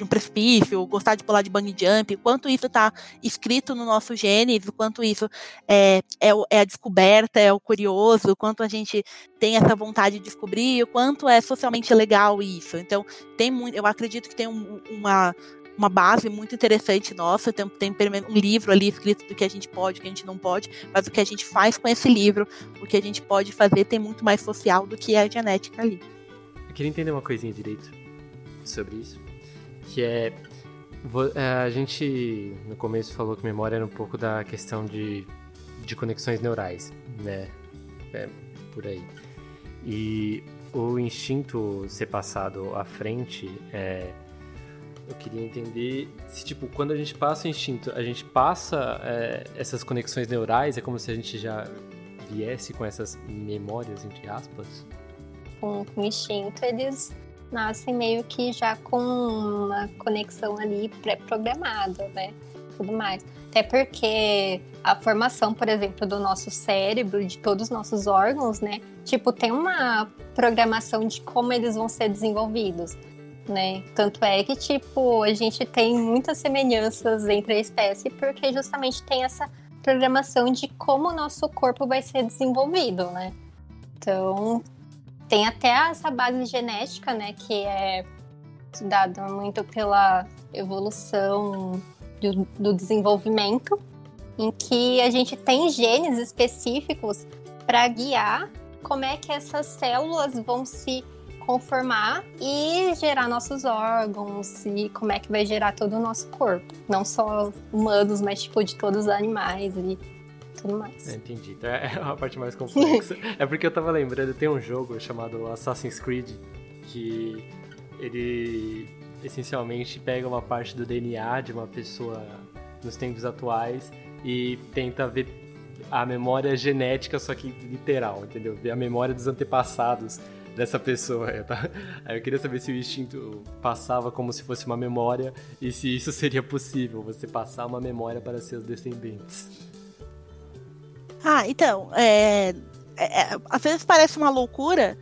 de um precipício, gostar de pular de bungee jump, quanto isso está escrito no nosso genes, o quanto isso é, é, é, a descoberta, é o curioso, o quanto a gente tem essa vontade de descobrir, o quanto é socialmente legal isso. Então, tem muito, eu acredito que tem um, uma, uma base muito interessante nossa, tem, tem um livro ali escrito do que a gente pode, o que a gente não pode, mas o que a gente faz com esse livro, o que a gente pode fazer tem muito mais social do que a genética ali. Eu queria entender uma coisinha direito sobre isso que é, é a gente no começo falou que memória era um pouco da questão de, de conexões neurais, né? É, por aí. E o instinto ser passado à frente, é, eu queria entender se, tipo, quando a gente passa o instinto, a gente passa é, essas conexões neurais, é como se a gente já viesse com essas memórias, entre aspas? Com o instinto, eles nascem meio que já com uma conexão ali pré-programada, né? Tudo mais. Até porque a formação, por exemplo, do nosso cérebro, de todos os nossos órgãos, né? Tipo, tem uma programação de como eles vão ser desenvolvidos, né? Tanto é que, tipo, a gente tem muitas semelhanças entre a espécie porque justamente tem essa programação de como o nosso corpo vai ser desenvolvido, né? Então, tem até essa base genética, né, que é estudada muito pela evolução do, do desenvolvimento, em que a gente tem genes específicos para guiar como é que essas células vão se conformar e gerar nossos órgãos e como é que vai gerar todo o nosso corpo. Não só humanos, mas tipo de todos os animais e tudo mais. É, entendi. Então é [laughs] a parte mais complexa. é porque eu tava lembrando, tem um jogo chamado Assassin's Creed que ele essencialmente pega uma parte do DNA de uma pessoa nos tempos atuais e tenta ver a memória genética, só que literal, entendeu? Ver a memória dos antepassados dessa pessoa. [laughs] Aí eu queria saber se o instinto passava como se fosse uma memória e se isso seria possível, você passar uma memória para seus descendentes. Ah, então, é, é, é, às vezes parece uma loucura,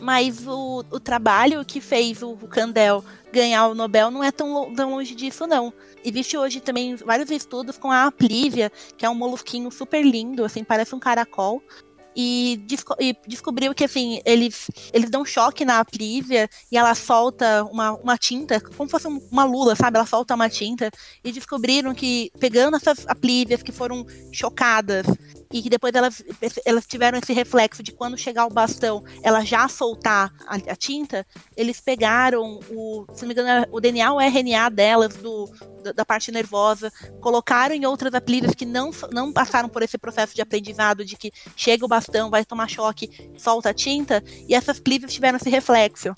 mas o, o trabalho que fez o, Candel ganhar o Nobel não é tão, tão longe disso, não. Existe hoje também vários estudos com a Aplívia, que é um molusquinho super lindo, assim, parece um caracol, e, desco e, descobriu que assim eles eles dão choque na Aplívia e ela solta uma, uma tinta como se fosse uma lula sabe ela solta uma tinta e descobriram que pegando essas Aplívias que foram chocadas e que depois elas, elas tiveram esse reflexo de quando chegar o bastão, ela já soltar a, a tinta, eles pegaram o, se não me engano, o DNA ou RNA delas, do, da, parte nervosa, colocaram em outras apelidas que não, não passaram por esse processo de aprendizado de que chega o bastão, vai tomar choque, solta a tinta, e essas plívias tiveram esse reflexo.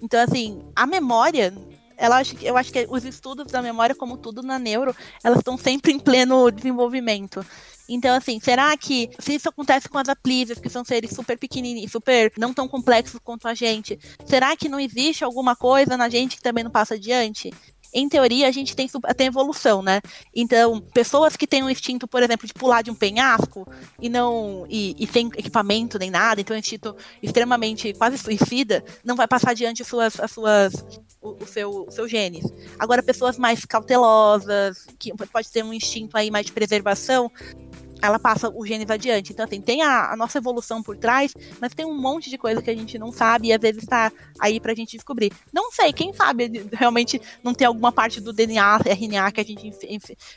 Então, assim, a memória ela eu acho que os estudos da memória, como tudo na neuro, elas estão sempre em pleno desenvolvimento. Então, assim, será que se isso acontece com as aplívias, que são seres super pequenininhos, super não tão complexos quanto a gente, será que não existe alguma coisa na gente que também não passa adiante? em teoria, a gente tem, tem evolução, né? Então, pessoas que têm um instinto, por exemplo, de pular de um penhasco e não e, e sem equipamento nem nada, então é um instinto extremamente quase suicida, não vai passar adiante as suas, as suas o, o seu, o seu genes. Agora, pessoas mais cautelosas, que pode ter um instinto aí mais de preservação, ela passa o genes adiante. Então, assim, tem a, a, nossa evolução por trás, mas tem um monte de coisa que a gente não sabe e às vezes está aí pra gente descobrir. Não sei, quem sabe realmente não tem alguma parte do DNA, RNA que a gente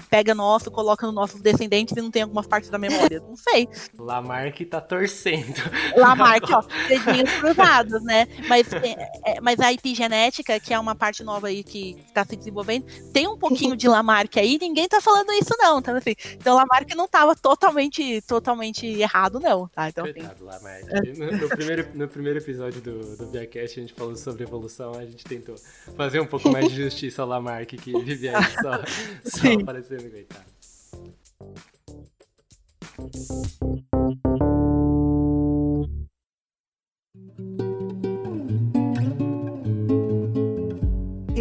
pega nosso, coloca nos nossos descendentes e não tem algumas partes da memória. Não sei. Lamarck tá torcendo. Lamarck, ó, [laughs] dedinhos cruzados, né? Mas, é, é, mas a epigenética, que é uma parte nova aí que está se desenvolvendo, tem um pouquinho de Lamarck aí, ninguém tá falando isso não, tá assim. Então Lamarck não tava totalmente, totalmente errado, não, tá? Então, Coitado lá, Mark. No, no, [laughs] primeiro, no primeiro episódio do, do Biacast, a gente falou sobre evolução, a gente tentou fazer um pouco mais de justiça ao Lamarck, que vivia aí só, [laughs] só aparecendo, coitado.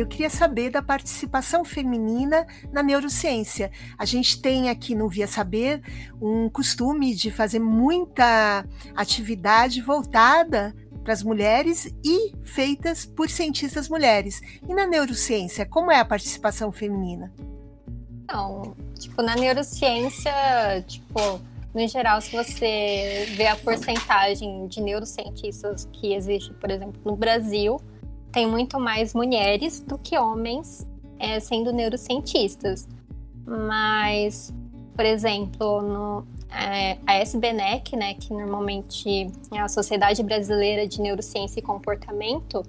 Eu queria saber da participação feminina na neurociência. A gente tem aqui no Via Saber um costume de fazer muita atividade voltada para as mulheres e feitas por cientistas mulheres. E na neurociência, como é a participação feminina? Não, tipo, na neurociência, tipo, no geral, se você vê a porcentagem de neurocientistas que existe, por exemplo, no Brasil, tem muito mais mulheres do que homens é, sendo neurocientistas. Mas, por exemplo, no, é, a SBNEC, né, que normalmente é a Sociedade Brasileira de Neurociência e Comportamento,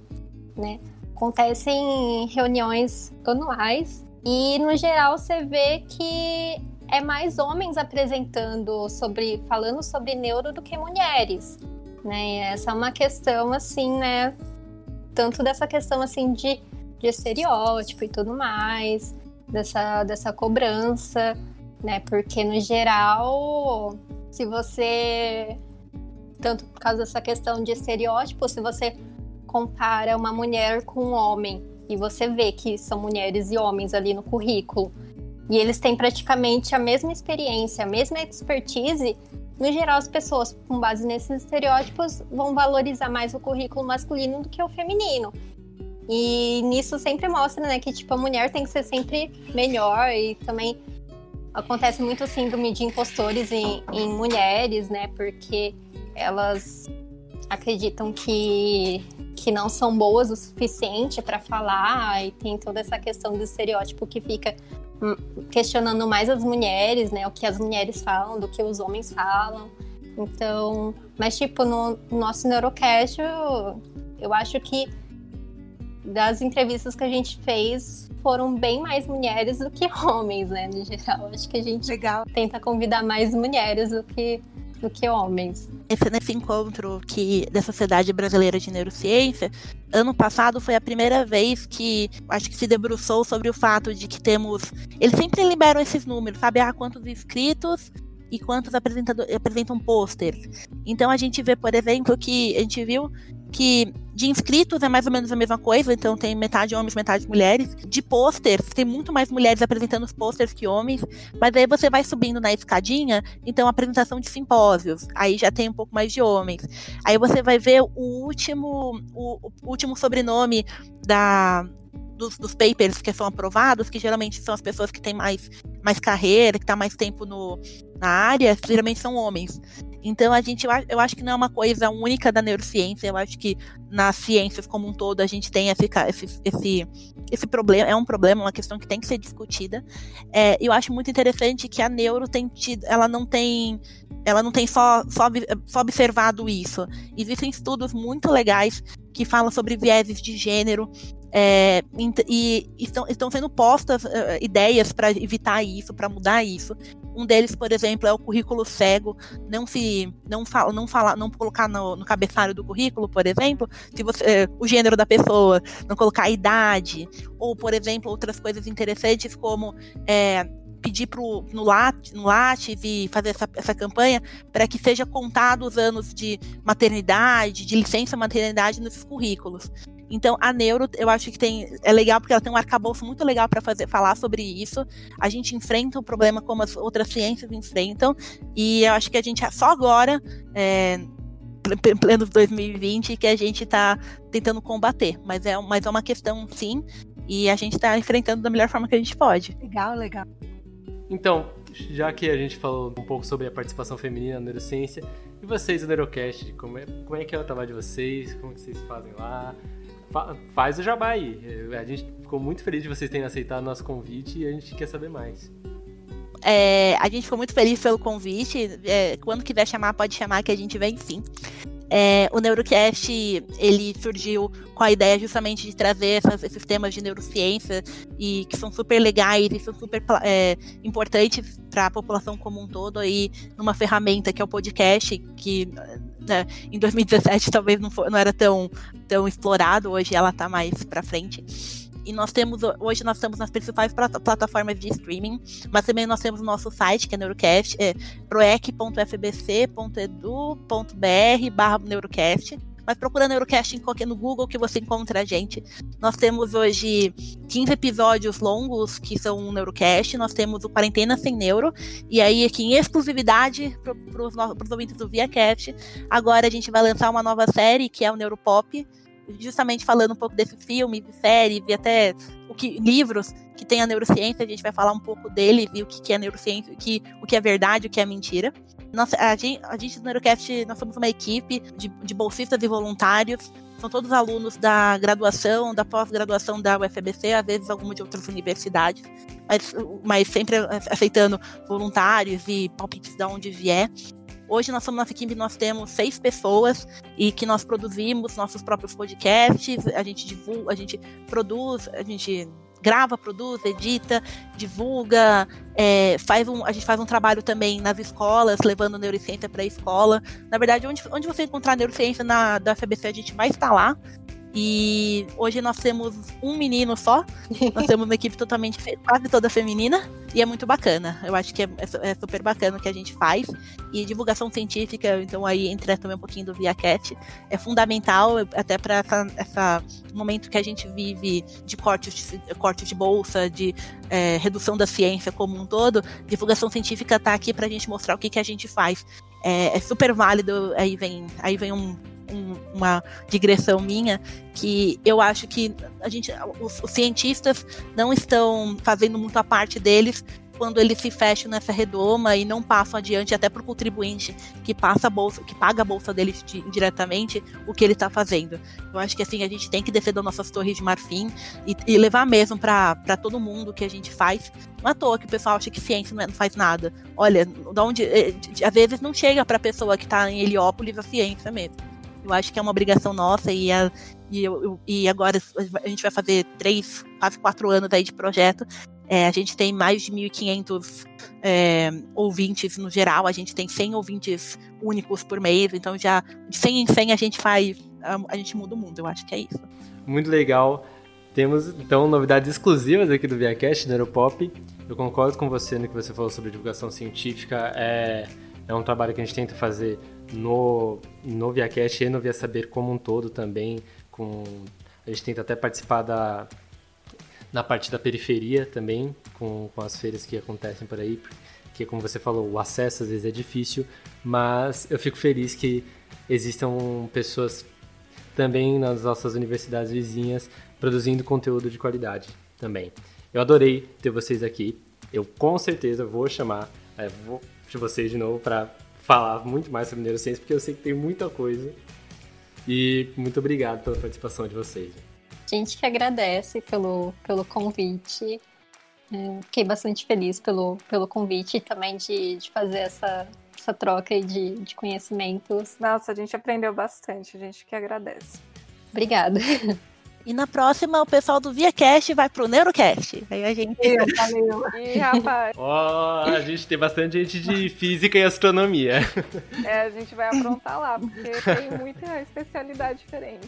né, acontecem reuniões anuais e, no geral, você vê que é mais homens apresentando sobre, falando sobre neuro do que mulheres, né? E essa é uma questão assim, né, tanto dessa questão assim de, de estereótipo e tudo mais, dessa, dessa cobrança, né? Porque no geral, se você tanto por causa dessa questão de estereótipo, se você compara uma mulher com um homem e você vê que são mulheres e homens ali no currículo, e eles têm praticamente a mesma experiência, a mesma expertise, no geral, as pessoas, com base nesses estereótipos, vão valorizar mais o currículo masculino do que o feminino. E nisso sempre mostra, né, que tipo a mulher tem que ser sempre melhor e também acontece muito síndrome de impostores em, em mulheres, né, porque elas acreditam que que não são boas o suficiente para falar e tem toda essa questão do estereótipo que fica questionando mais as mulheres, né? O que as mulheres falam do que os homens falam. Então, mas tipo, no, nosso Neurocast, eu, eu acho que das entrevistas que a gente fez foram bem mais mulheres do que [laughs] homens, né? No geral, acho que a gente Legal. tenta convidar mais mulheres do que do que homens. Esse, nesse encontro que da Sociedade Brasileira de Neurociência, ano passado foi a primeira vez que acho que se debruçou sobre o fato de que temos. Eles sempre liberam esses números, sabe? Ah, quantos inscritos e quantos apresentam pôsteres. Então a gente vê, por exemplo, que a gente viu que de inscritos é mais ou menos a mesma coisa, então tem metade homens, metade mulheres. De posters, tem muito mais mulheres apresentando os posters que homens, mas aí você vai subindo na escadinha, então apresentação de simpósios, aí já tem um pouco mais de homens. Aí você vai ver o último, o, o último sobrenome da, dos, dos, papers que são aprovados, que geralmente são as pessoas que têm mais, mais carreira, que tá mais tempo no, na área, geralmente são homens. Então a gente, eu acho que não é uma coisa única da neurociência, eu acho que nas ciências como um todo a gente tem esse, esse, esse, esse problema, é um problema, uma questão que tem que ser discutida. É, eu acho muito interessante que a neuro tem tido, ela não tem, ela não tem só, só, só observado isso. Existem estudos muito legais que falam sobre vieses de gênero, é, e estão, estão sendo postas uh, ideias para evitar isso, para mudar isso. Um deles, por exemplo, é o currículo cego. Não se não fala, não falar, não colocar no, no, cabeçário do currículo, por exemplo, se você, é, o gênero da pessoa, não colocar a idade, ou por exemplo outras coisas interessantes como é, pedir pro, no, Lattes, no Lattes e fazer essa, essa campanha para que seja contado os anos de maternidade, de licença maternidade nesses currículos. Então, a neuro, eu acho que tem é legal porque ela tem um arcabouço muito legal para fazer falar sobre isso. A gente enfrenta o problema como as outras ciências enfrentam, e eu acho que a gente só agora, é, pleno 2020, que a gente está tentando combater. Mas é, mas é uma questão, sim, e a gente está enfrentando da melhor forma que a gente pode. Legal, legal. Então, já que a gente falou um pouco sobre a participação feminina na neurociência, e vocês, o Neurocast, como é, como é que é o trabalho de vocês? Como que vocês fazem lá? Fa faz o jabá aí. A gente ficou muito feliz de vocês terem aceitado o nosso convite e a gente quer saber mais. É, a gente ficou muito feliz pelo convite. É, quando quiser chamar, pode chamar que a gente vem sim. É, o Neurocast ele surgiu com a ideia justamente de trazer essas, esses temas de neurociência e que são super legais e são super é, importantes para a população como um todo aí numa ferramenta que é o podcast que né, em 2017 talvez não, for, não era tão, tão explorado hoje ela está mais para frente e nós temos, hoje nós estamos nas principais plataformas de streaming, mas também nós temos o nosso site, que é Neurocast, é proec.fbc.edu.br barra Neurocast. Mas procura Neurocast no Google que você encontra a gente. Nós temos hoje 15 episódios longos que são um Neurocast. Nós temos o Quarentena Sem Neuro. E aí, aqui em exclusividade para os ouvintes do ViaCast, agora a gente vai lançar uma nova série que é o Neuropop justamente falando um pouco desse filme, série, e até o que, livros que tem a neurociência, a gente vai falar um pouco dele, e o que, que é neurociência, o que, o que é verdade, o que é mentira. Nossa, a, gente, a gente do Neurocast, nós somos uma equipe de, de bolsistas e voluntários, são todos alunos da graduação, da pós-graduação da UFBC, às vezes alguma de outras universidades, mas, mas sempre aceitando voluntários e palpites de onde vier. Hoje nós somos nossa equipe, nós temos seis pessoas e que nós produzimos nossos próprios podcasts, a gente divulga, a gente produz, a gente grava, produz, edita, divulga, é, faz um, a gente faz um trabalho também nas escolas, levando neurociência para a escola. Na verdade, onde, onde você encontrar neurociência na, da FBC, a gente vai estar lá. E hoje nós temos um menino só. Nós temos uma equipe totalmente, quase toda feminina. E é muito bacana. Eu acho que é, é, super bacana o que a gente faz. E divulgação científica, então aí entra também um pouquinho do ViaCat. É fundamental, até para essa, momento que a gente vive de cortes de, cortes de bolsa, de é, redução da ciência como um todo. Divulgação científica está aqui para a gente mostrar o que, que a gente faz. É, é super válido. Aí vem, aí vem um um, uma digressão minha, que eu acho que a gente, os, os cientistas não estão fazendo muito a parte deles quando eles se fecham nessa redoma e não passam adiante até para o contribuinte que passa bolsa, que paga a bolsa deles de, diretamente o que ele está fazendo. Eu acho que assim a gente tem que descer das nossas torres de marfim e, e levar mesmo para todo mundo o que a gente faz. Não é à toa que o pessoal acha que ciência não, é, não faz nada. Olha, de onde, eh, às vezes não chega para a pessoa que está em Heliópolis a ciência mesmo. Eu acho que é uma obrigação nossa e, a, e, eu, e agora a gente vai fazer três, quase quatro anos aí de projeto. É, a gente tem mais de 1.500 é, ouvintes no geral, a gente tem 100 ouvintes únicos por mês, então já de 100 em 100 a gente faz, a, a gente muda o mundo, eu acho que é isso. Muito legal. Temos então novidades exclusivas aqui do ViaCast, Neuropop. Eu concordo com você no que você falou sobre divulgação científica. É É um trabalho que a gente tenta fazer no, no ViaCast e no Via Saber como um todo também. Com, a gente tenta até participar da, na parte da periferia também, com, com as feiras que acontecem por aí, porque, como você falou, o acesso às vezes é difícil, mas eu fico feliz que existam pessoas também nas nossas universidades vizinhas produzindo conteúdo de qualidade também. Eu adorei ter vocês aqui. Eu com certeza vou chamar é, vou de vocês de novo para falar muito mais sobre neurociência, porque eu sei que tem muita coisa. E muito obrigado pela participação de vocês. Gente que agradece pelo, pelo convite. É, fiquei bastante feliz pelo, pelo convite e também de, de fazer essa, essa troca de, de conhecimentos. Nossa, a gente aprendeu bastante, a gente que agradece. Obrigada. [laughs] E na próxima, o pessoal do ViaCast vai pro Neurocast. Aí a gente. Eu, valeu. Ih, rapaz. Ó, oh, a gente tem bastante gente de física e astronomia. É, a gente vai aprontar lá, porque tem muita especialidade diferente.